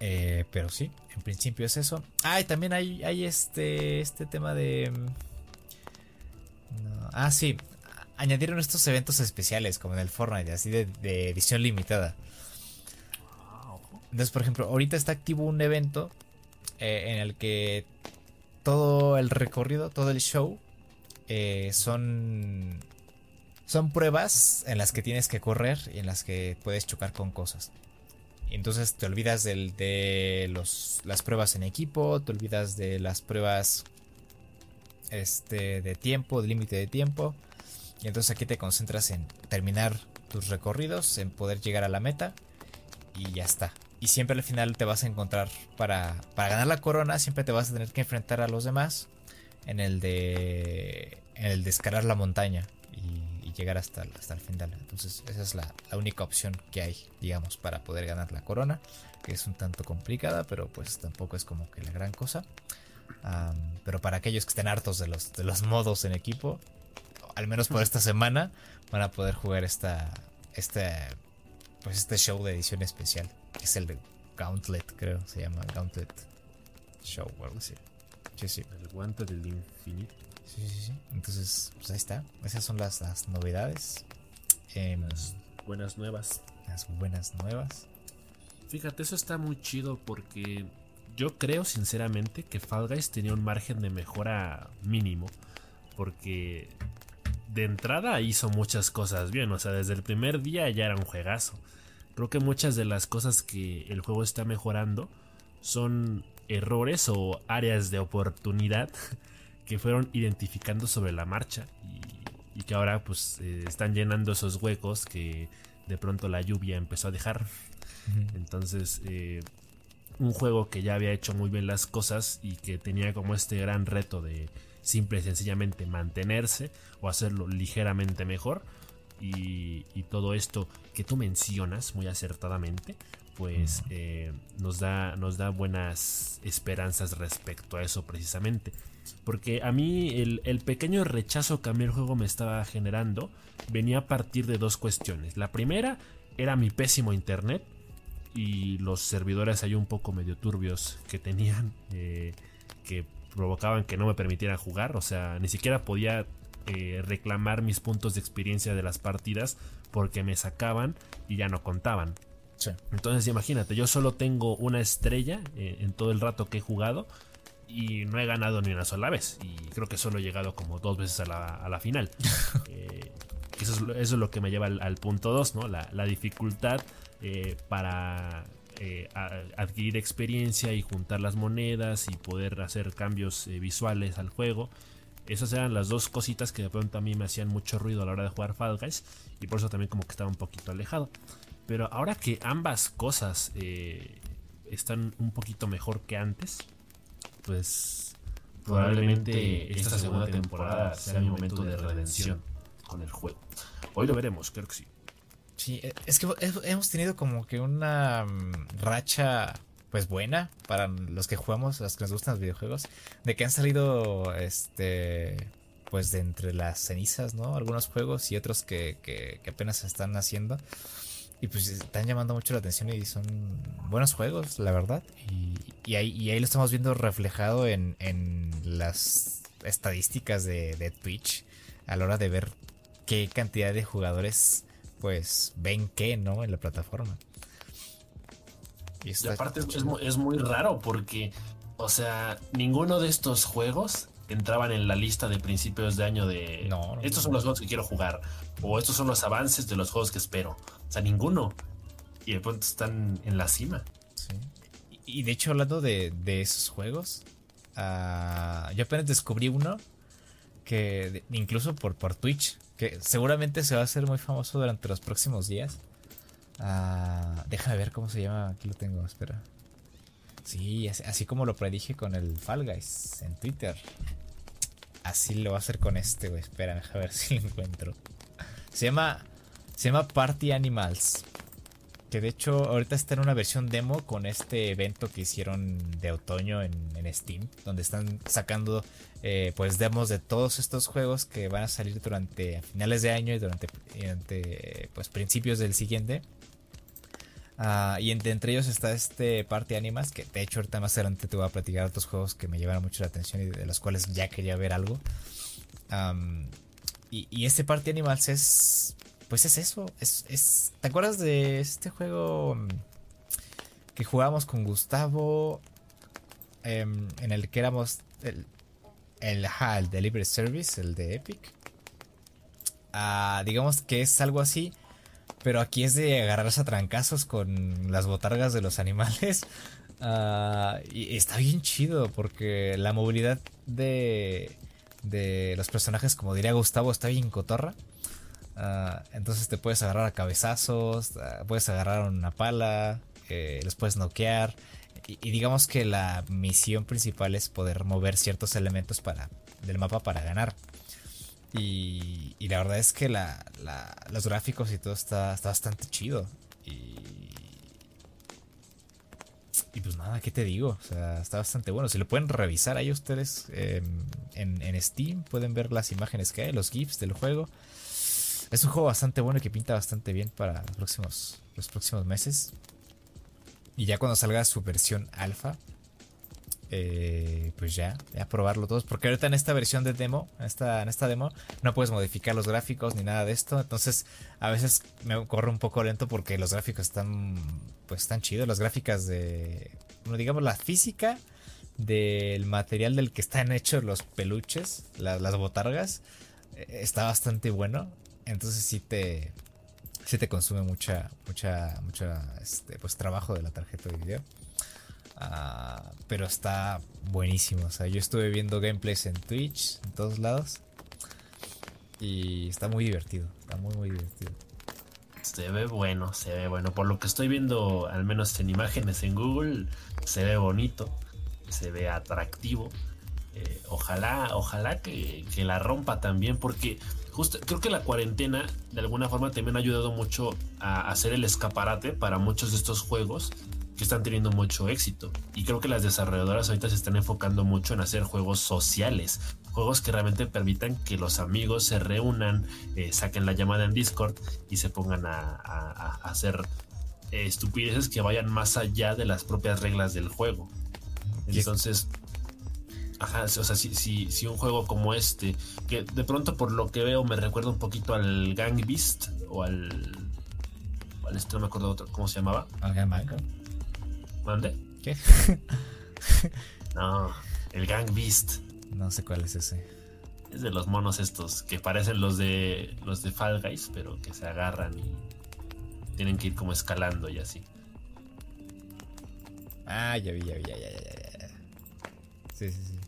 [SPEAKER 1] Eh, pero sí, en principio es eso. Ah, y también hay, hay este, este tema de... Mm, ah, sí. Añadieron estos eventos especiales como en el Fortnite, así de, edición limitada. Entonces, por ejemplo, ahorita está activo un evento eh, en el que todo el recorrido, todo el show, eh, son son pruebas en las que tienes que correr y en las que puedes chocar con cosas. Entonces te olvidas del, de los, las pruebas en equipo, te olvidas de las pruebas este, de tiempo, de límite de tiempo. Y entonces aquí te concentras en terminar tus recorridos, en poder llegar a la meta y ya está. Y siempre al final te vas a encontrar para, para ganar la corona, siempre te vas a tener que enfrentar a los demás en el de, en el de escalar la montaña y, llegar hasta, hasta el final. Entonces esa es la, única opción que hay, digamos, para poder ganar la corona, que es un tanto complicada, pero pues tampoco es como que la gran cosa. pero para aquellos que estén hartos de los, de los modos en equipo, al menos por esta semana, van a poder jugar esta, este, pues este show de edición especial, que es el de Gauntlet, creo, se llama Gauntlet Show o algo así.
[SPEAKER 2] Sí, sí. El guante del infinito.
[SPEAKER 1] Sí, sí, sí. Entonces, pues ahí está. Esas son las, novedades.
[SPEAKER 2] Em, las buenas nuevas.
[SPEAKER 1] Las buenas nuevas.
[SPEAKER 2] Fíjate, eso está muy chido porque yo creo sinceramente que Fall Guys tenía un margen de mejora mínimo. Porque de entrada hizo muchas cosas bien. O sea, desde el primer día ya era un juegazo. Creo que muchas de las cosas que el juego está mejorando son errores o áreas de oportunidad que fueron identificando sobre la marcha y, que ahora pues eh, están llenando esos huecos que de pronto la lluvia empezó a dejar. Entonces, eh, un juego que ya había hecho muy bien las cosas y que tenía como este gran reto de simple y sencillamente mantenerse o hacerlo ligeramente mejor. Y, y todo esto que tú mencionas muy acertadamente, pues eh, nos, da, nos da buenas esperanzas respecto a eso precisamente. Porque a mí el, pequeño rechazo que a mí el juego me estaba generando venía a partir de dos cuestiones. La primera era mi pésimo internet y los servidores ahí un poco medio turbios que tenían eh, que provocaban que no me permitieran jugar. O sea, ni siquiera podía eh, reclamar mis puntos de experiencia de las partidas porque me sacaban y ya no contaban. Entonces imagínate, yo solo tengo una estrella eh, en todo el rato que he jugado y no he ganado ni una sola vez. Y creo que solo he llegado como dos veces a la, final. Eh, eso, es, lo que me lleva al, punto 2, ¿no? La, dificultad eh, para adquirir experiencia y juntar las monedas y poder hacer cambios visuales al juego. Esas eran las dos cositas que de pronto a mí me hacían mucho ruido a la hora de jugar Fall Guys y por eso también como que estaba un poquito alejado. Pero ahora que ambas cosas eh, están un poquito mejor que antes, pues probablemente esta segunda temporada sea mi momento de redención con el juego. Hoy lo veremos, creo que sí.
[SPEAKER 1] Sí, e, es que hemos tenido como que una mm, racha pues buena para los que jugamos, los que nos gustan los videojuegos, de que han salido este pues de entre las cenizas, ¿no? Algunos juegos y otros que, que, que apenas se están haciendo. Y pues están llamando mucho la atención y son buenos juegos, la verdad. Y, ahí, ahí, lo estamos viendo reflejado en, las estadísticas de, Twitch a la hora de ver qué cantidad de jugadores pues ven qué, ¿no? En la plataforma.
[SPEAKER 2] Y, aparte es, es, muy raro porque, o sea, ninguno de estos juegos entraban en la lista de principios de año de no, estos son los juegos que quiero jugar o estos son los avances de los juegos que espero. Sea, ninguno. Y de pronto están en la cima.
[SPEAKER 1] Sí. Y de hecho, hablando de, esos juegos, uh, yo apenas descubrí uno que incluso por, por Twitch, que seguramente se va a hacer muy famoso durante los próximos días. Uh, déjame ver cómo se llama. Aquí lo tengo, espera. Sí, así, como lo predije con el Fall Guys en Twitter. Así lo va a hacer con este, güey. Espera, déjame ver si lo encuentro. Se llama. Se llama Party Animals. Que de hecho ahorita está en una versión demo con este evento que hicieron de otoño en, Steam. Donde están sacando eh, pues demos de todos estos juegos que van a salir durante finales de año y durante, pues principios del siguiente. Ah, y entre, ellos está este Party Animals, que de hecho ahorita más adelante te voy a platicar otros juegos que me llevaron mucho la atención y de los cuales ya quería ver algo. y, este Party Animals es, pues es eso, es, ¿te acuerdas de este juego mm, que jugábamos con Gustavo? Em, en el que éramos el, el, el Delivery Service, el de Epic. Ah, digamos que es algo así, pero aquí es de agarrarse a trancazos con las botargas de los animales. Ah, y está bien chido porque la movilidad de, de los personajes, como diría Gustavo, está bien cotorra. Ah, entonces te puedes agarrar a cabezazos, puedes agarrar una pala, eh, los puedes noquear. Y, digamos que la misión principal es poder mover ciertos elementos para, del mapa para ganar. Y, la verdad es que los gráficos y todo está, bastante chido. Y, y pues nada, ¿qué te digo? Está bastante bueno. Si lo pueden revisar ahí ustedes em, en, Steam, pueden ver las imágenes que hay, los GIFs del juego. Es un juego bastante bueno y que pinta bastante bien para los próximos, los próximos meses. Y ya cuando salga su versión alfa, eh, pues ya, ya probarlo todos. Porque ahorita en esta versión de demo, en esta, en esta demo, no puedes modificar los gráficos ni nada de esto. Entonces, a veces me corre un poco lento porque los gráficos están, pues están chidos. Las gráficas de, bueno, digamos, la física del material del que están hechos los peluches, las botargas, eh, está bastante bueno. Entonces sí te, sí te consume mucha, mucha, mucha, este, pues trabajo de la tarjeta de video. Ah, pero está buenísimo. O sea, yo estuve viendo gameplays en Twitch, en todos lados. Y está muy divertido. Está muy, muy divertido.
[SPEAKER 2] Se ve bueno, se ve bueno. Por lo que estoy viendo, al menos en imágenes en Google, se ve bonito. Se ve atractivo. Eh, ojalá, ojalá que, que, la rompa también, porque justo creo que la cuarentena de alguna forma también ha ayudado mucho a hacer el escaparate para muchos de estos juegos que están teniendo mucho éxito. Y creo que las desarrolladoras ahorita se están enfocando mucho en hacer juegos sociales, juegos que realmente permitan que los amigos se reúnan, eh, saquen la llamada en Discord y se pongan a, hacer eh, estupideces que vayan más allá de las propias reglas del juego. Entonces, ajá, o sea, si, si, si, un juego como este, que de pronto por lo que veo me recuerda un poquito al Gang Beast o al. al este no me acuerdo otro, ¿cómo se llamaba?
[SPEAKER 1] Al Gang
[SPEAKER 2] ¿Mande?
[SPEAKER 1] ¿Qué?
[SPEAKER 2] no, el Gang Beast.
[SPEAKER 1] No sé cuál es ese.
[SPEAKER 2] Es de los monos estos que parecen los de los de Fall Guys, pero que se agarran y tienen que ir como escalando y así.
[SPEAKER 1] Ah, ya vi, ya vi, ya, ya, ya, ya. Sí, sí, sí.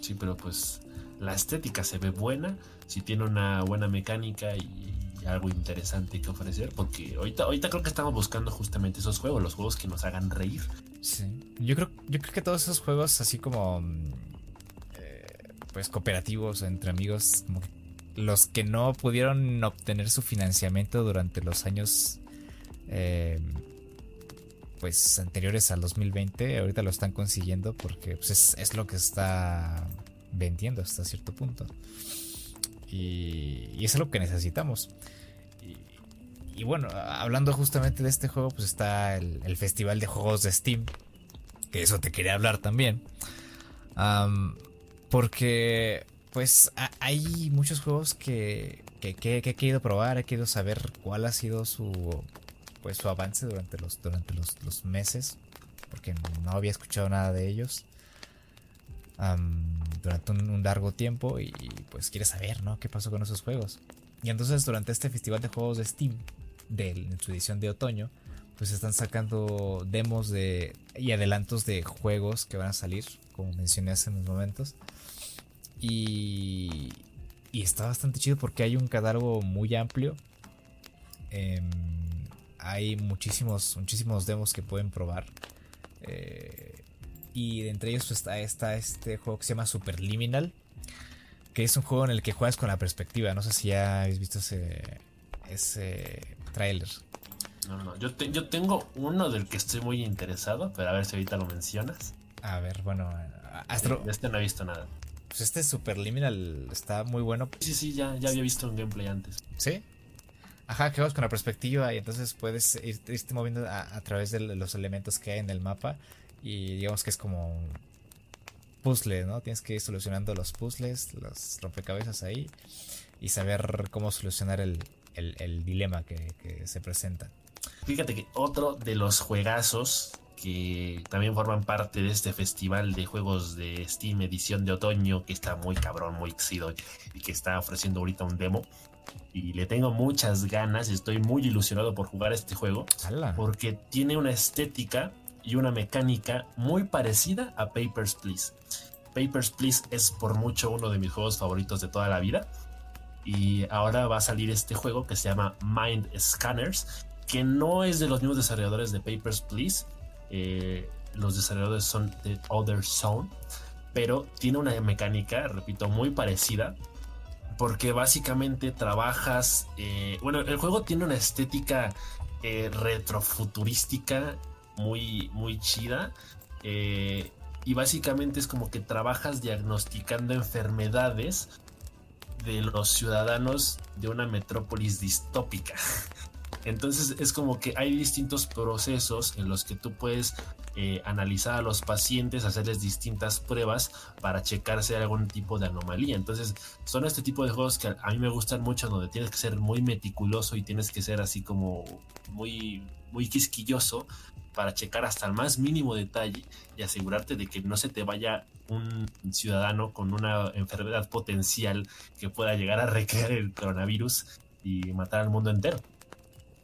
[SPEAKER 2] Sí, pero pues la estética se ve buena, si tiene una buena mecánica y algo interesante que ofrecer, porque ahorita, ahorita creo que estamos buscando justamente esos juegos, los juegos que nos hagan reír.
[SPEAKER 1] Sí, yo creo, yo creo que todos esos juegos así como mm, eh, pues cooperativos entre amigos, los que no pudieron obtener su financiamiento durante los años eh, pues anteriores al 2020, ahorita lo están consiguiendo porque pues, es, es lo que está vendiendo hasta cierto punto. Y, y, es lo que necesitamos. Y bueno, hablando justamente de este juego, pues está el, Festival de Juegos de Steam. Que eso te quería hablar también. porque, pues, hay muchos juegos que, que, que, he querido probar, he querido saber cuál ha sido su, pues, su avance durante los, durante los, meses. Porque no había escuchado nada de ellos. durante un, largo tiempo y, pues quieres saber, ¿no? ¿Qué pasó con esos juegos? Y entonces durante este festival de juegos de Steam, de, en su edición de otoño, pues están sacando demos de y adelantos de juegos que van a salir, como mencioné hace unos momentos. Y, y está bastante chido porque hay un catálogo muy amplio. Em, hay muchísimos, muchísimos demos que pueden probar. Eh, y entre ellos pues, está, está, este juego que se llama Superliminal. Que es un juego en el que juegas con la perspectiva. No sé si ya habéis visto ese, ese trailer.
[SPEAKER 2] No, no, yo, yo tengo uno del que estoy muy interesado, pero a ver si ahorita lo mencionas.
[SPEAKER 1] A ver, bueno,
[SPEAKER 2] Astro... De este no he visto nada.
[SPEAKER 1] Pues este Superliminal está muy bueno.
[SPEAKER 2] Sí, sí, ya, ya había visto un gameplay antes.
[SPEAKER 1] ¿Sí? Ajá, que vas con la perspectiva y entonces puedes irte moviendo a, través de los elementos que hay en el mapa y digamos que es como un puzzle, ¿no? Tienes que ir solucionando los puzzles, los rompecabezas ahí y saber cómo solucionar el, el, dilema que, se presenta.
[SPEAKER 2] Fíjate que otro de los juegazos que también forman parte de este festival de juegos de Steam edición de otoño que está muy cabrón, muy exido y que está ofreciendo ahorita un demo. Y le tengo muchas ganas y estoy muy ilusionado por jugar este juego porque tiene una estética y una mecánica muy parecida a Papers, Please. Papers, Please es por mucho uno de mis juegos favoritos de toda la vida. Y ahora va a salir este juego que se llama Mind Scanners, que no es de los mismos desarrolladores de Papers, Please. Eh, los desarrolladores son de Other Zone, pero tiene una mecánica, repito, muy parecida. Porque básicamente trabajas. Eh, bueno, el juego tiene una estética eh, retrofuturística muy, muy chida. Eh, y básicamente es como que trabajas diagnosticando enfermedades de los ciudadanos de una metrópolis distópica. Entonces es como que hay distintos procesos en los que tú puedes eh, analizar a los pacientes, hacerles distintas pruebas para checar si hay algún tipo de anomalía. Entonces son este tipo de juegos que a mí me gustan mucho, donde tienes que ser muy meticuloso y tienes que ser así como muy, muy quisquilloso para checar hasta el más mínimo detalle y asegurarte de que no se te vaya un ciudadano con una enfermedad potencial que pueda llegar a recrear el coronavirus y matar al mundo entero.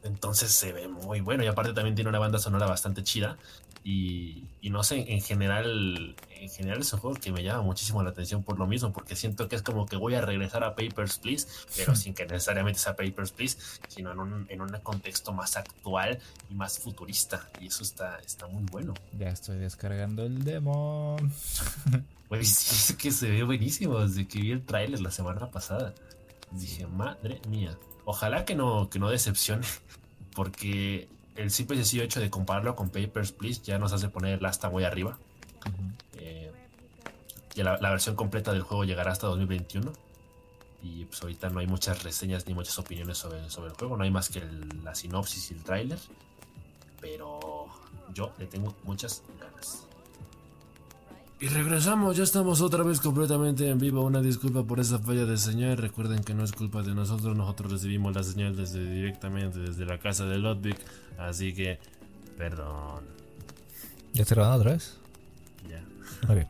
[SPEAKER 2] Entonces se ve muy bueno y aparte también tiene una banda sonora bastante chida y, no sé, en general, en general es un juego que me llama muchísimo la atención por lo mismo, porque siento que es como que voy a regresar a Papers, Please, pero sin que necesariamente sea Papers, Please, sino en un, en un contexto más actual y más futurista. Y eso está, está muy bueno.
[SPEAKER 1] Ya estoy descargando el demo.
[SPEAKER 2] Pues sí, es que se ve buenísimo desde que vi el tráiler la semana pasada. Dije, madre mía. Ojalá que no, que no decepcione, porque el simple y sencillo hecho de compararlo con Papers, Please ya nos hace poner el asta muy arriba. Eh, y la, versión completa del juego llegará hasta 2021. Y pues ahorita no hay muchas reseñas ni muchas opiniones sobre, sobre el juego. No hay más que la sinopsis y el tráiler. Pero yo le tengo muchas ganas. Y regresamos, ya estamos otra vez completamente en vivo. Una disculpa por esa falla de señal. Recuerden que no es culpa de nosotros, nosotros recibimos la señal desde directamente desde la casa de Ludwig. Así que, perdón.
[SPEAKER 1] ¿Ya te grabando otra vez?
[SPEAKER 2] Ya.
[SPEAKER 1] Ok.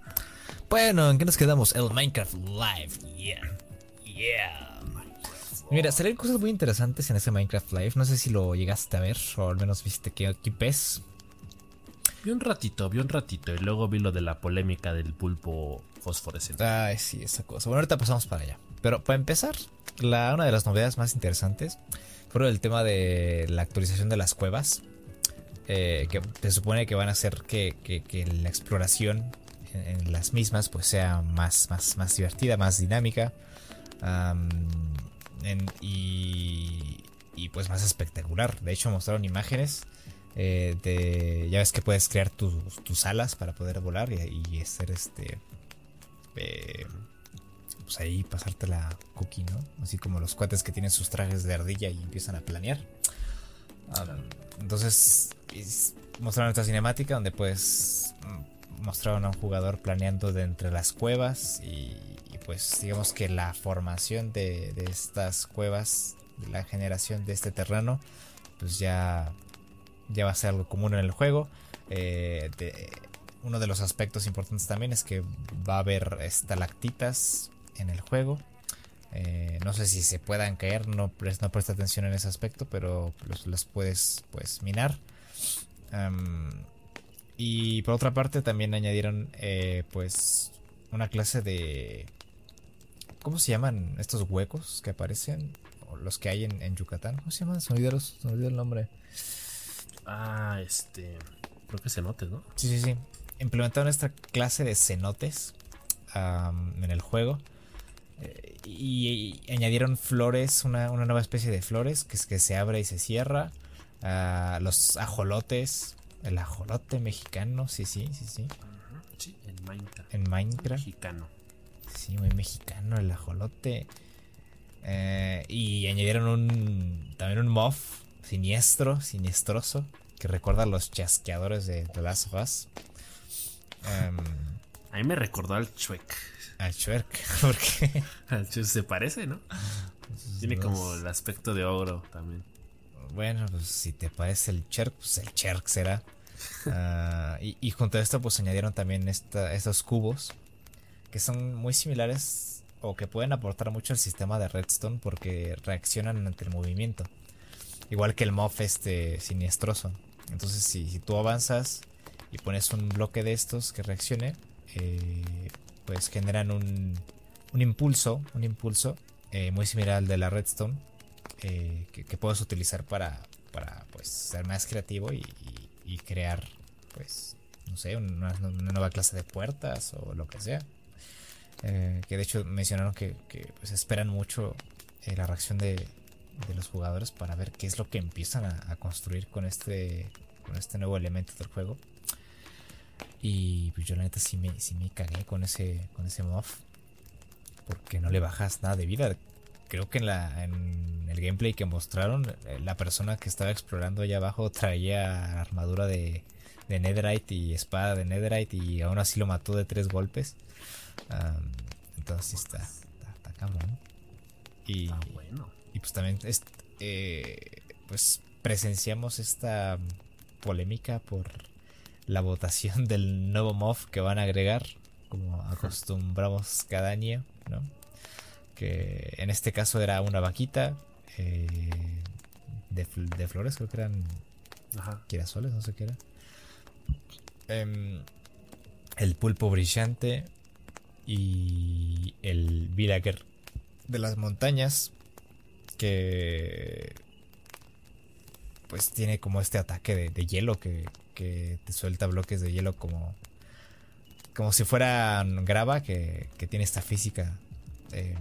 [SPEAKER 1] Bueno, ¿en qué nos quedamos? El Minecraft Live. Yeah. Yeah. Mira, salieron cosas muy interesantes en ese Minecraft Live. No sé si lo llegaste a ver o al menos viste que ves.
[SPEAKER 2] Vi un ratito, vi un ratito y luego vi lo de la polémica del pulpo fosforescente.
[SPEAKER 1] Ay, sí, esa cosa. Bueno, ahorita pasamos para allá. Pero para empezar, la, una de las novedades más interesantes fue el tema de la actualización de las cuevas. Eh, que se supone que van a hacer que, la exploración en, las mismas pues sea más, más, más divertida, más dinámica. y, y pues más espectacular. De hecho mostraron imágenes eh, ya ves que puedes crear tus, alas para poder volar y, hacer este. Eh, pues ahí pasarte la cookie, ¿no? Así como los cuates que tienen sus trajes de ardilla y empiezan a planear. entonces, mostraron esta cinemática donde puedes mm, mostraron a un jugador planeando de entre las cuevas y, pues digamos que la formación de, de estas cuevas, la generación de este terreno, pues ya ya va a ser algo común en el juego. Eh, uno de los aspectos importantes también es que va a haber estalactitas en el juego. Eh, no sé si se puedan caer, no, presta atención en ese aspecto, pero las puedes pues minar. y por otra parte también añadieron eh, pues una clase de... ¿Cómo se llaman estos huecos que aparecen? O los que hay en, Yucatán. ¿Cómo se llaman? Se me olvidó el nombre.
[SPEAKER 2] Ah, este. Creo que cenotes, ¿no?
[SPEAKER 1] Sí, sí, sí. Implementaron esta clase de cenotes en el juego. Eh, y, añadieron flores, una, nueva especie de flores que, es que se abre y se cierra. Ah, los ajolotes. El ajolote mexicano, sí, sí, sí, sí.
[SPEAKER 2] Sí, en Minecraft.
[SPEAKER 1] En Minecraft.
[SPEAKER 2] Mexicano.
[SPEAKER 1] Sí, muy mexicano el ajolote. Eh, y añadieron un también un mof siniestro, siniestroso, que recuerda a los chasqueadores de The Last of Us.
[SPEAKER 2] Em, a mí me recordó al Chuec.
[SPEAKER 1] Al Chuec, porque
[SPEAKER 2] se parece, ¿no? Tiene como el aspecto de ogro también.
[SPEAKER 1] Bueno, pues si te parece el Cherk, pues el Cherk será. Ah, y, junto a esto, pues añadieron también estos cubos que son muy similares o que pueden aportar mucho al sistema de Redstone porque reaccionan ante el movimiento. Igual que el MOF este siniestroso. Entonces, si, tú avanzas y pones un bloque de estos que reaccione, eh, pues generan un, un impulso, un impulso eh, muy similar al de la Redstone eh, que, puedes utilizar para, para pues, ser más creativo y, crear, pues, no sé, una, nueva clase de puertas o lo que sea. Eh, que de hecho mencionaron que, pues, esperan mucho la reacción de, los jugadores para ver qué es lo que empiezan a, construir con este, con este nuevo elemento del juego. Y pues yo la neta sí me, sí me cagué con ese, con ese mob porque no le bajas nada de vida. Creo que en, la, en el gameplay que mostraron, eh, la persona que estaba explorando allá abajo traía armadura de, de Netherite y espada de Netherite y aún así lo mató de tres golpes. entonces está, está, cabrón. Y, bueno. Y pues también eh, pues presenciamos esta polémica por la votación del nuevo MOV que van a agregar, como acostumbramos cada año. Que en este caso era una vaquita eh, de, flores, creo que eran girasoles, no sé qué era. Em, el pulpo brillante y el villager de las montañas que pues tiene como este ataque de, hielo que, que, te suelta bloques de hielo como como si fueran grava que, tiene esta física eh,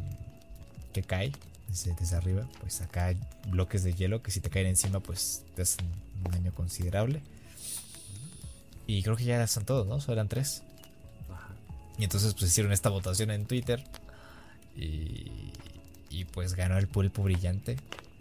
[SPEAKER 1] que cae desde, arriba. Pues acá hay bloques de hielo que si te caen encima pues te hacen un daño considerable. Y creo que ya son todos, ¿no? Solo eran tres. Y entonces pues hicieron esta votación en Twitter. Y, y pues ganó el pulpo brillante.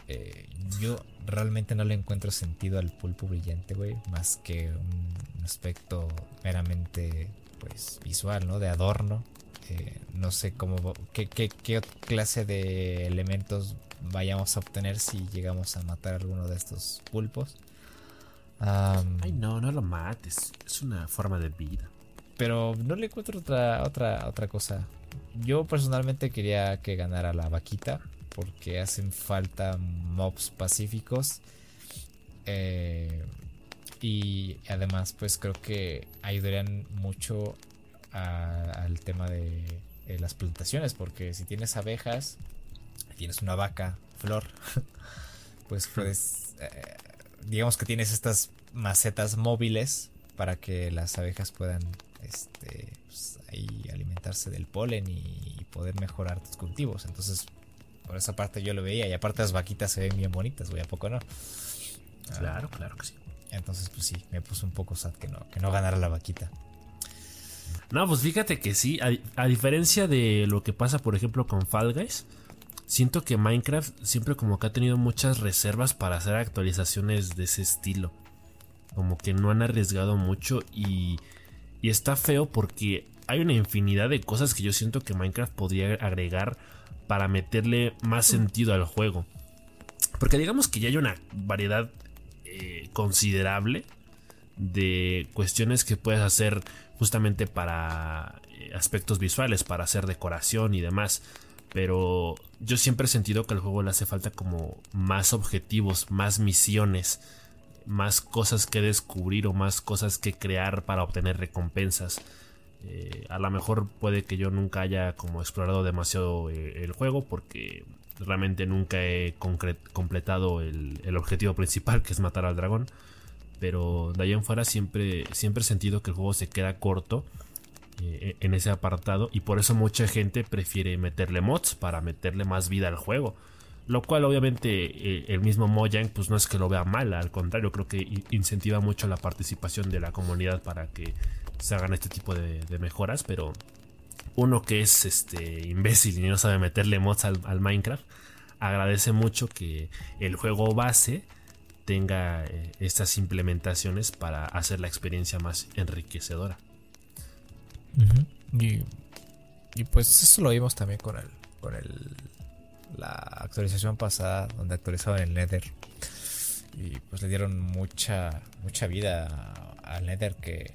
[SPEAKER 1] Eh, yo realmente no le encuentro sentido al pulpo brillante, güey. Más que un aspecto meramente pues visual, ¿no? De adorno. Eh, no sé cómo, qué, qué, clase de elementos vayamos a obtener si llegamos a matar alguno de estos pulpos.
[SPEAKER 2] Ay, no, no lo mates. Es una forma de vida.
[SPEAKER 1] Pero no le encuentro otra, otra, otra cosa. Yo personalmente quería que ganara la vaquita. Porque hacen falta mobs pacíficos. Eh, y además, pues creo que ayudarían mucho al tema de, las plantaciones, porque si tienes abejas, tienes una vaca, flor, pues puedes, eh, digamos que tienes estas macetas móviles para que las abejas puedan este, pues, ahí alimentarse del polen y poder mejorar tus cultivos. Entonces, por esa parte yo lo veía y aparte las vaquitas se ven bien bonitas, güey, ¿a poco no?
[SPEAKER 2] Claro, claro que sí.
[SPEAKER 1] Entonces, pues sí, me puso un poco sad que no, que no ganara la vaquita.
[SPEAKER 2] No, pues fíjate que sí, a, diferencia de lo que pasa, por ejemplo, con Fall Guys, siento que Minecraft siempre como que ha tenido muchas reservas para hacer actualizaciones de ese estilo. Como que no han arriesgado mucho y, y está feo porque hay una infinidad de cosas que yo siento que Minecraft podría agregar para meterle más sentido al juego. Porque digamos que ya hay una variedad eh, considerable de cuestiones que puedes hacer justamente para eh, aspectos visuales, para hacer decoración y demás. Pero yo siempre he sentido que al juego le hace falta como más objetivos, más misiones, más cosas que descubrir o más cosas que crear para obtener recompensas. Eh, a lo mejor puede que yo nunca haya como explorado demasiado el juego porque Realmente nunca he completado el, objetivo principal, que es matar al dragón. Pero de ahí en fuera siempre, siempre he sentido que el juego se queda corto eh, en ese apartado. Y por eso mucha gente prefiere meterle mods para meterle más vida al juego. Lo cual obviamente eh, el mismo Mojang pues no es que lo vea mal, al contrario, creo que incentiva mucho la participación de la comunidad para que se hagan este tipo de mejoras, pero uno que es este imbécil y no sabe meterle mods al, Minecraft, agradece mucho que el juego base tenga eh, estas implementaciones para hacer la experiencia más enriquecedora.
[SPEAKER 1] y, pues eso lo vimos también con el con el la actualización pasada donde actualizaban el Nether y pues le dieron mucha mucha vida al Nether que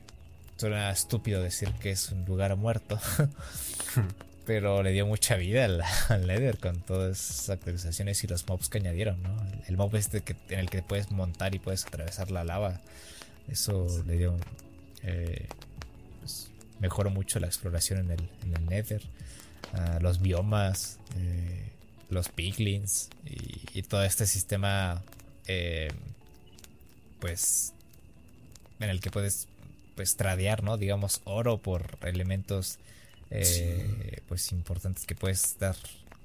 [SPEAKER 1] suena estúpido decir que es un lugar muerto. pero le dio mucha vida al, Nether con todas esas actualizaciones y los mobs que añadieron, ¿no? El mob este que, en el que puedes montar y puedes atravesar la lava. Eso le dio. Eh, pues, mejoró mucho la exploración en el, en el Nether. Ah, los biomas, eh, los piglins y, todo este sistema. Eh, pues. En el que puedes pues tradear, ¿no? Digamos, oro por elementos eh, pues importantes que puedes dar,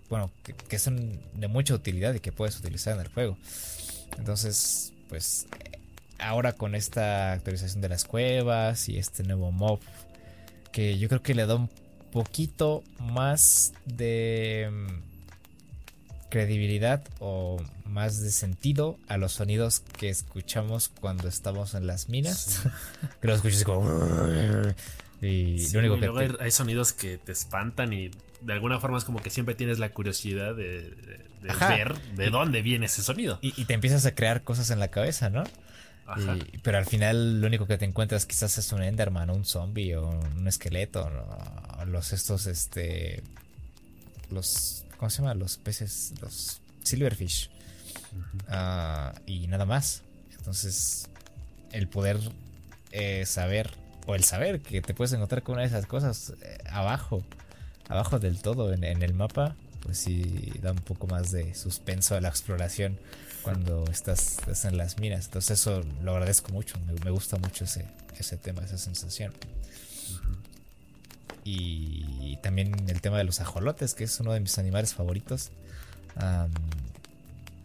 [SPEAKER 1] bueno, que, son de mucha utilidad y que puedes utilizar en el juego. Entonces, pues ahora con esta actualización de las cuevas y este nuevo mob, que yo creo que le da un poquito más de credibilidad o más de sentido a los sonidos que escuchamos cuando estamos en las minas. que los escuchas como
[SPEAKER 2] y lo único que hay, sonidos que te espantan y de alguna forma es como que siempre tienes la curiosidad de, ver de dónde viene ese sonido.
[SPEAKER 1] Y, te empiezas a crear cosas en la cabeza, ¿no? pero al final lo único que te encuentras quizás es un Enderman, un zombie o un esqueleto, los estos, este, los, ¿cómo se llama? Los peces, los silverfish. Ah, y nada más. Entonces, el poder eh, saber o el saber que te puedes encontrar con una de esas cosas eh, abajo, abajo del todo en, el mapa, pues sí da un poco más de suspenso a la exploración cuando estás, en las minas. Entonces eso lo agradezco mucho, me, gusta mucho ese, ese tema, esa sensación. Y también el tema de los ajolotes, que es uno de mis animales favoritos.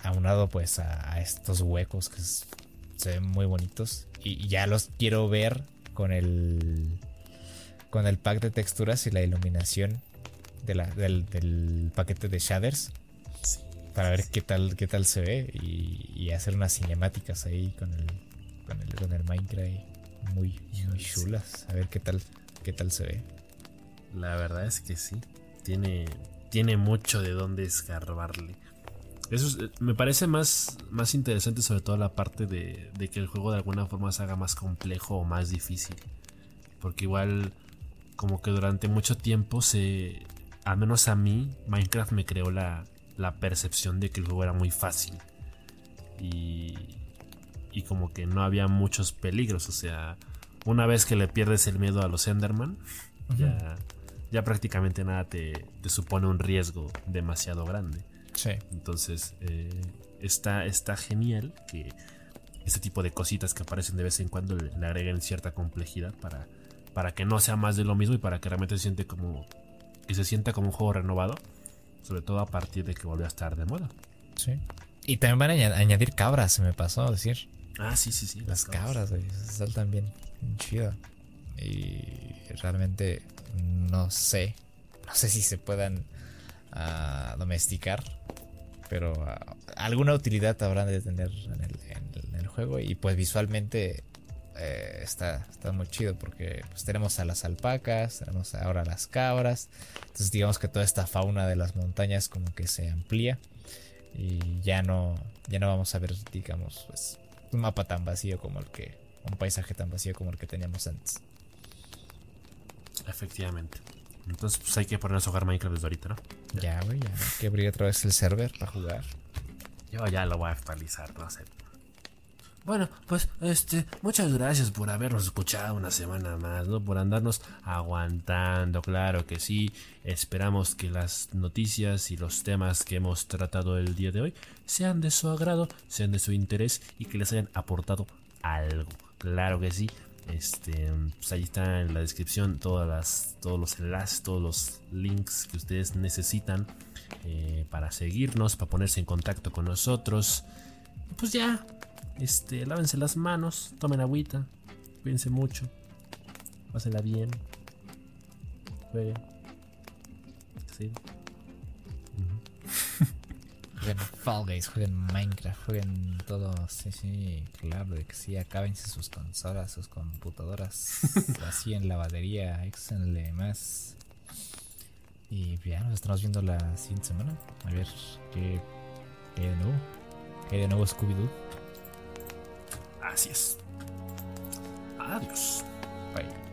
[SPEAKER 1] aunado pues a, estos huecos que se ven muy bonitos. y ya los quiero ver con el con el pack de texturas y la iluminación de la, del, paquete de shaders para ver qué tal qué tal se ve y, hacer unas cinemáticas ahí con el con el, con el Minecraft muy muy chulas a ver qué tal qué tal se ve
[SPEAKER 2] la verdad es que sí tiene tiene mucho de dónde escarbarle eso eh, me parece más, más interesante sobre todo la parte de, que el juego de alguna forma se haga más complejo o más difícil. Porque igual como que durante mucho tiempo se... Al menos a mí, Minecraft me creó la, percepción de que el juego era muy fácil. Y, y como que no había muchos peligros. O sea, una vez que le pierdes el miedo a los Enderman, ya, ya prácticamente nada te, te supone un riesgo demasiado grande. Entonces, eh, está, está genial que este tipo de cositas que aparecen de vez en cuando le, agreguen cierta complejidad para, para que no sea más de lo mismo y para que realmente se siente como que se sienta como un juego renovado, sobre todo a partir de que vuelve a estar de moda.
[SPEAKER 1] Sí. Y también van a añadir cabras, se me pasó a decir.
[SPEAKER 2] Ah, sí, sí, sí.
[SPEAKER 1] Las, cabras, güey, saltan bien, chido. Y realmente no sé, no sé si se puedan ah, domesticar pero ah, alguna utilidad habrán de tener en el, juego y pues visualmente eh, está, está muy chido porque pues tenemos a las alpacas, tenemos ahora las cabras, entonces digamos que toda esta fauna de las montañas como que se amplía y ya no, ya no vamos a ver digamos pues un mapa tan vacío como el que, un paisaje tan vacío como el que teníamos antes.
[SPEAKER 2] Efectivamente. Entonces, pues hay que ponernos a jugar Minecraft desde ahorita, ¿no?
[SPEAKER 1] Ya, güey, ya. Hay que abrir otra vez el server para jugar.
[SPEAKER 2] Yo ya lo voy a actualizar, no sé. Bueno, pues este, muchas gracias por habernos escuchado una semana más, ¿no? Por andarnos aguantando, claro que sí. Esperamos que las noticias y los temas que hemos tratado el día de hoy sean de su agrado, sean de su interés y que les hayan aportado algo. Claro que sí. Este, pues ahí está en la descripción todas las, todos los enlaces, todos los links que ustedes necesitan eh, para seguirnos, para ponerse en contacto con nosotros. Pues ya, este, lávense las manos, tomen agüita, cuídense mucho, pásenla bien, jueguen. Sí
[SPEAKER 1] jueguen Fall Guys, jueguen Minecraft, jueguen todo. Sí, sí, claro, de que sí, acábense sus consolas, sus computadoras, así en lavadería, éxenle más. Y ya nos estamos viendo la siguiente semana. A ver qué, hay de nuevo. ¿Qué hay de nuevo Scooby-Doo?
[SPEAKER 2] Así es. Adiós.
[SPEAKER 1] Bye.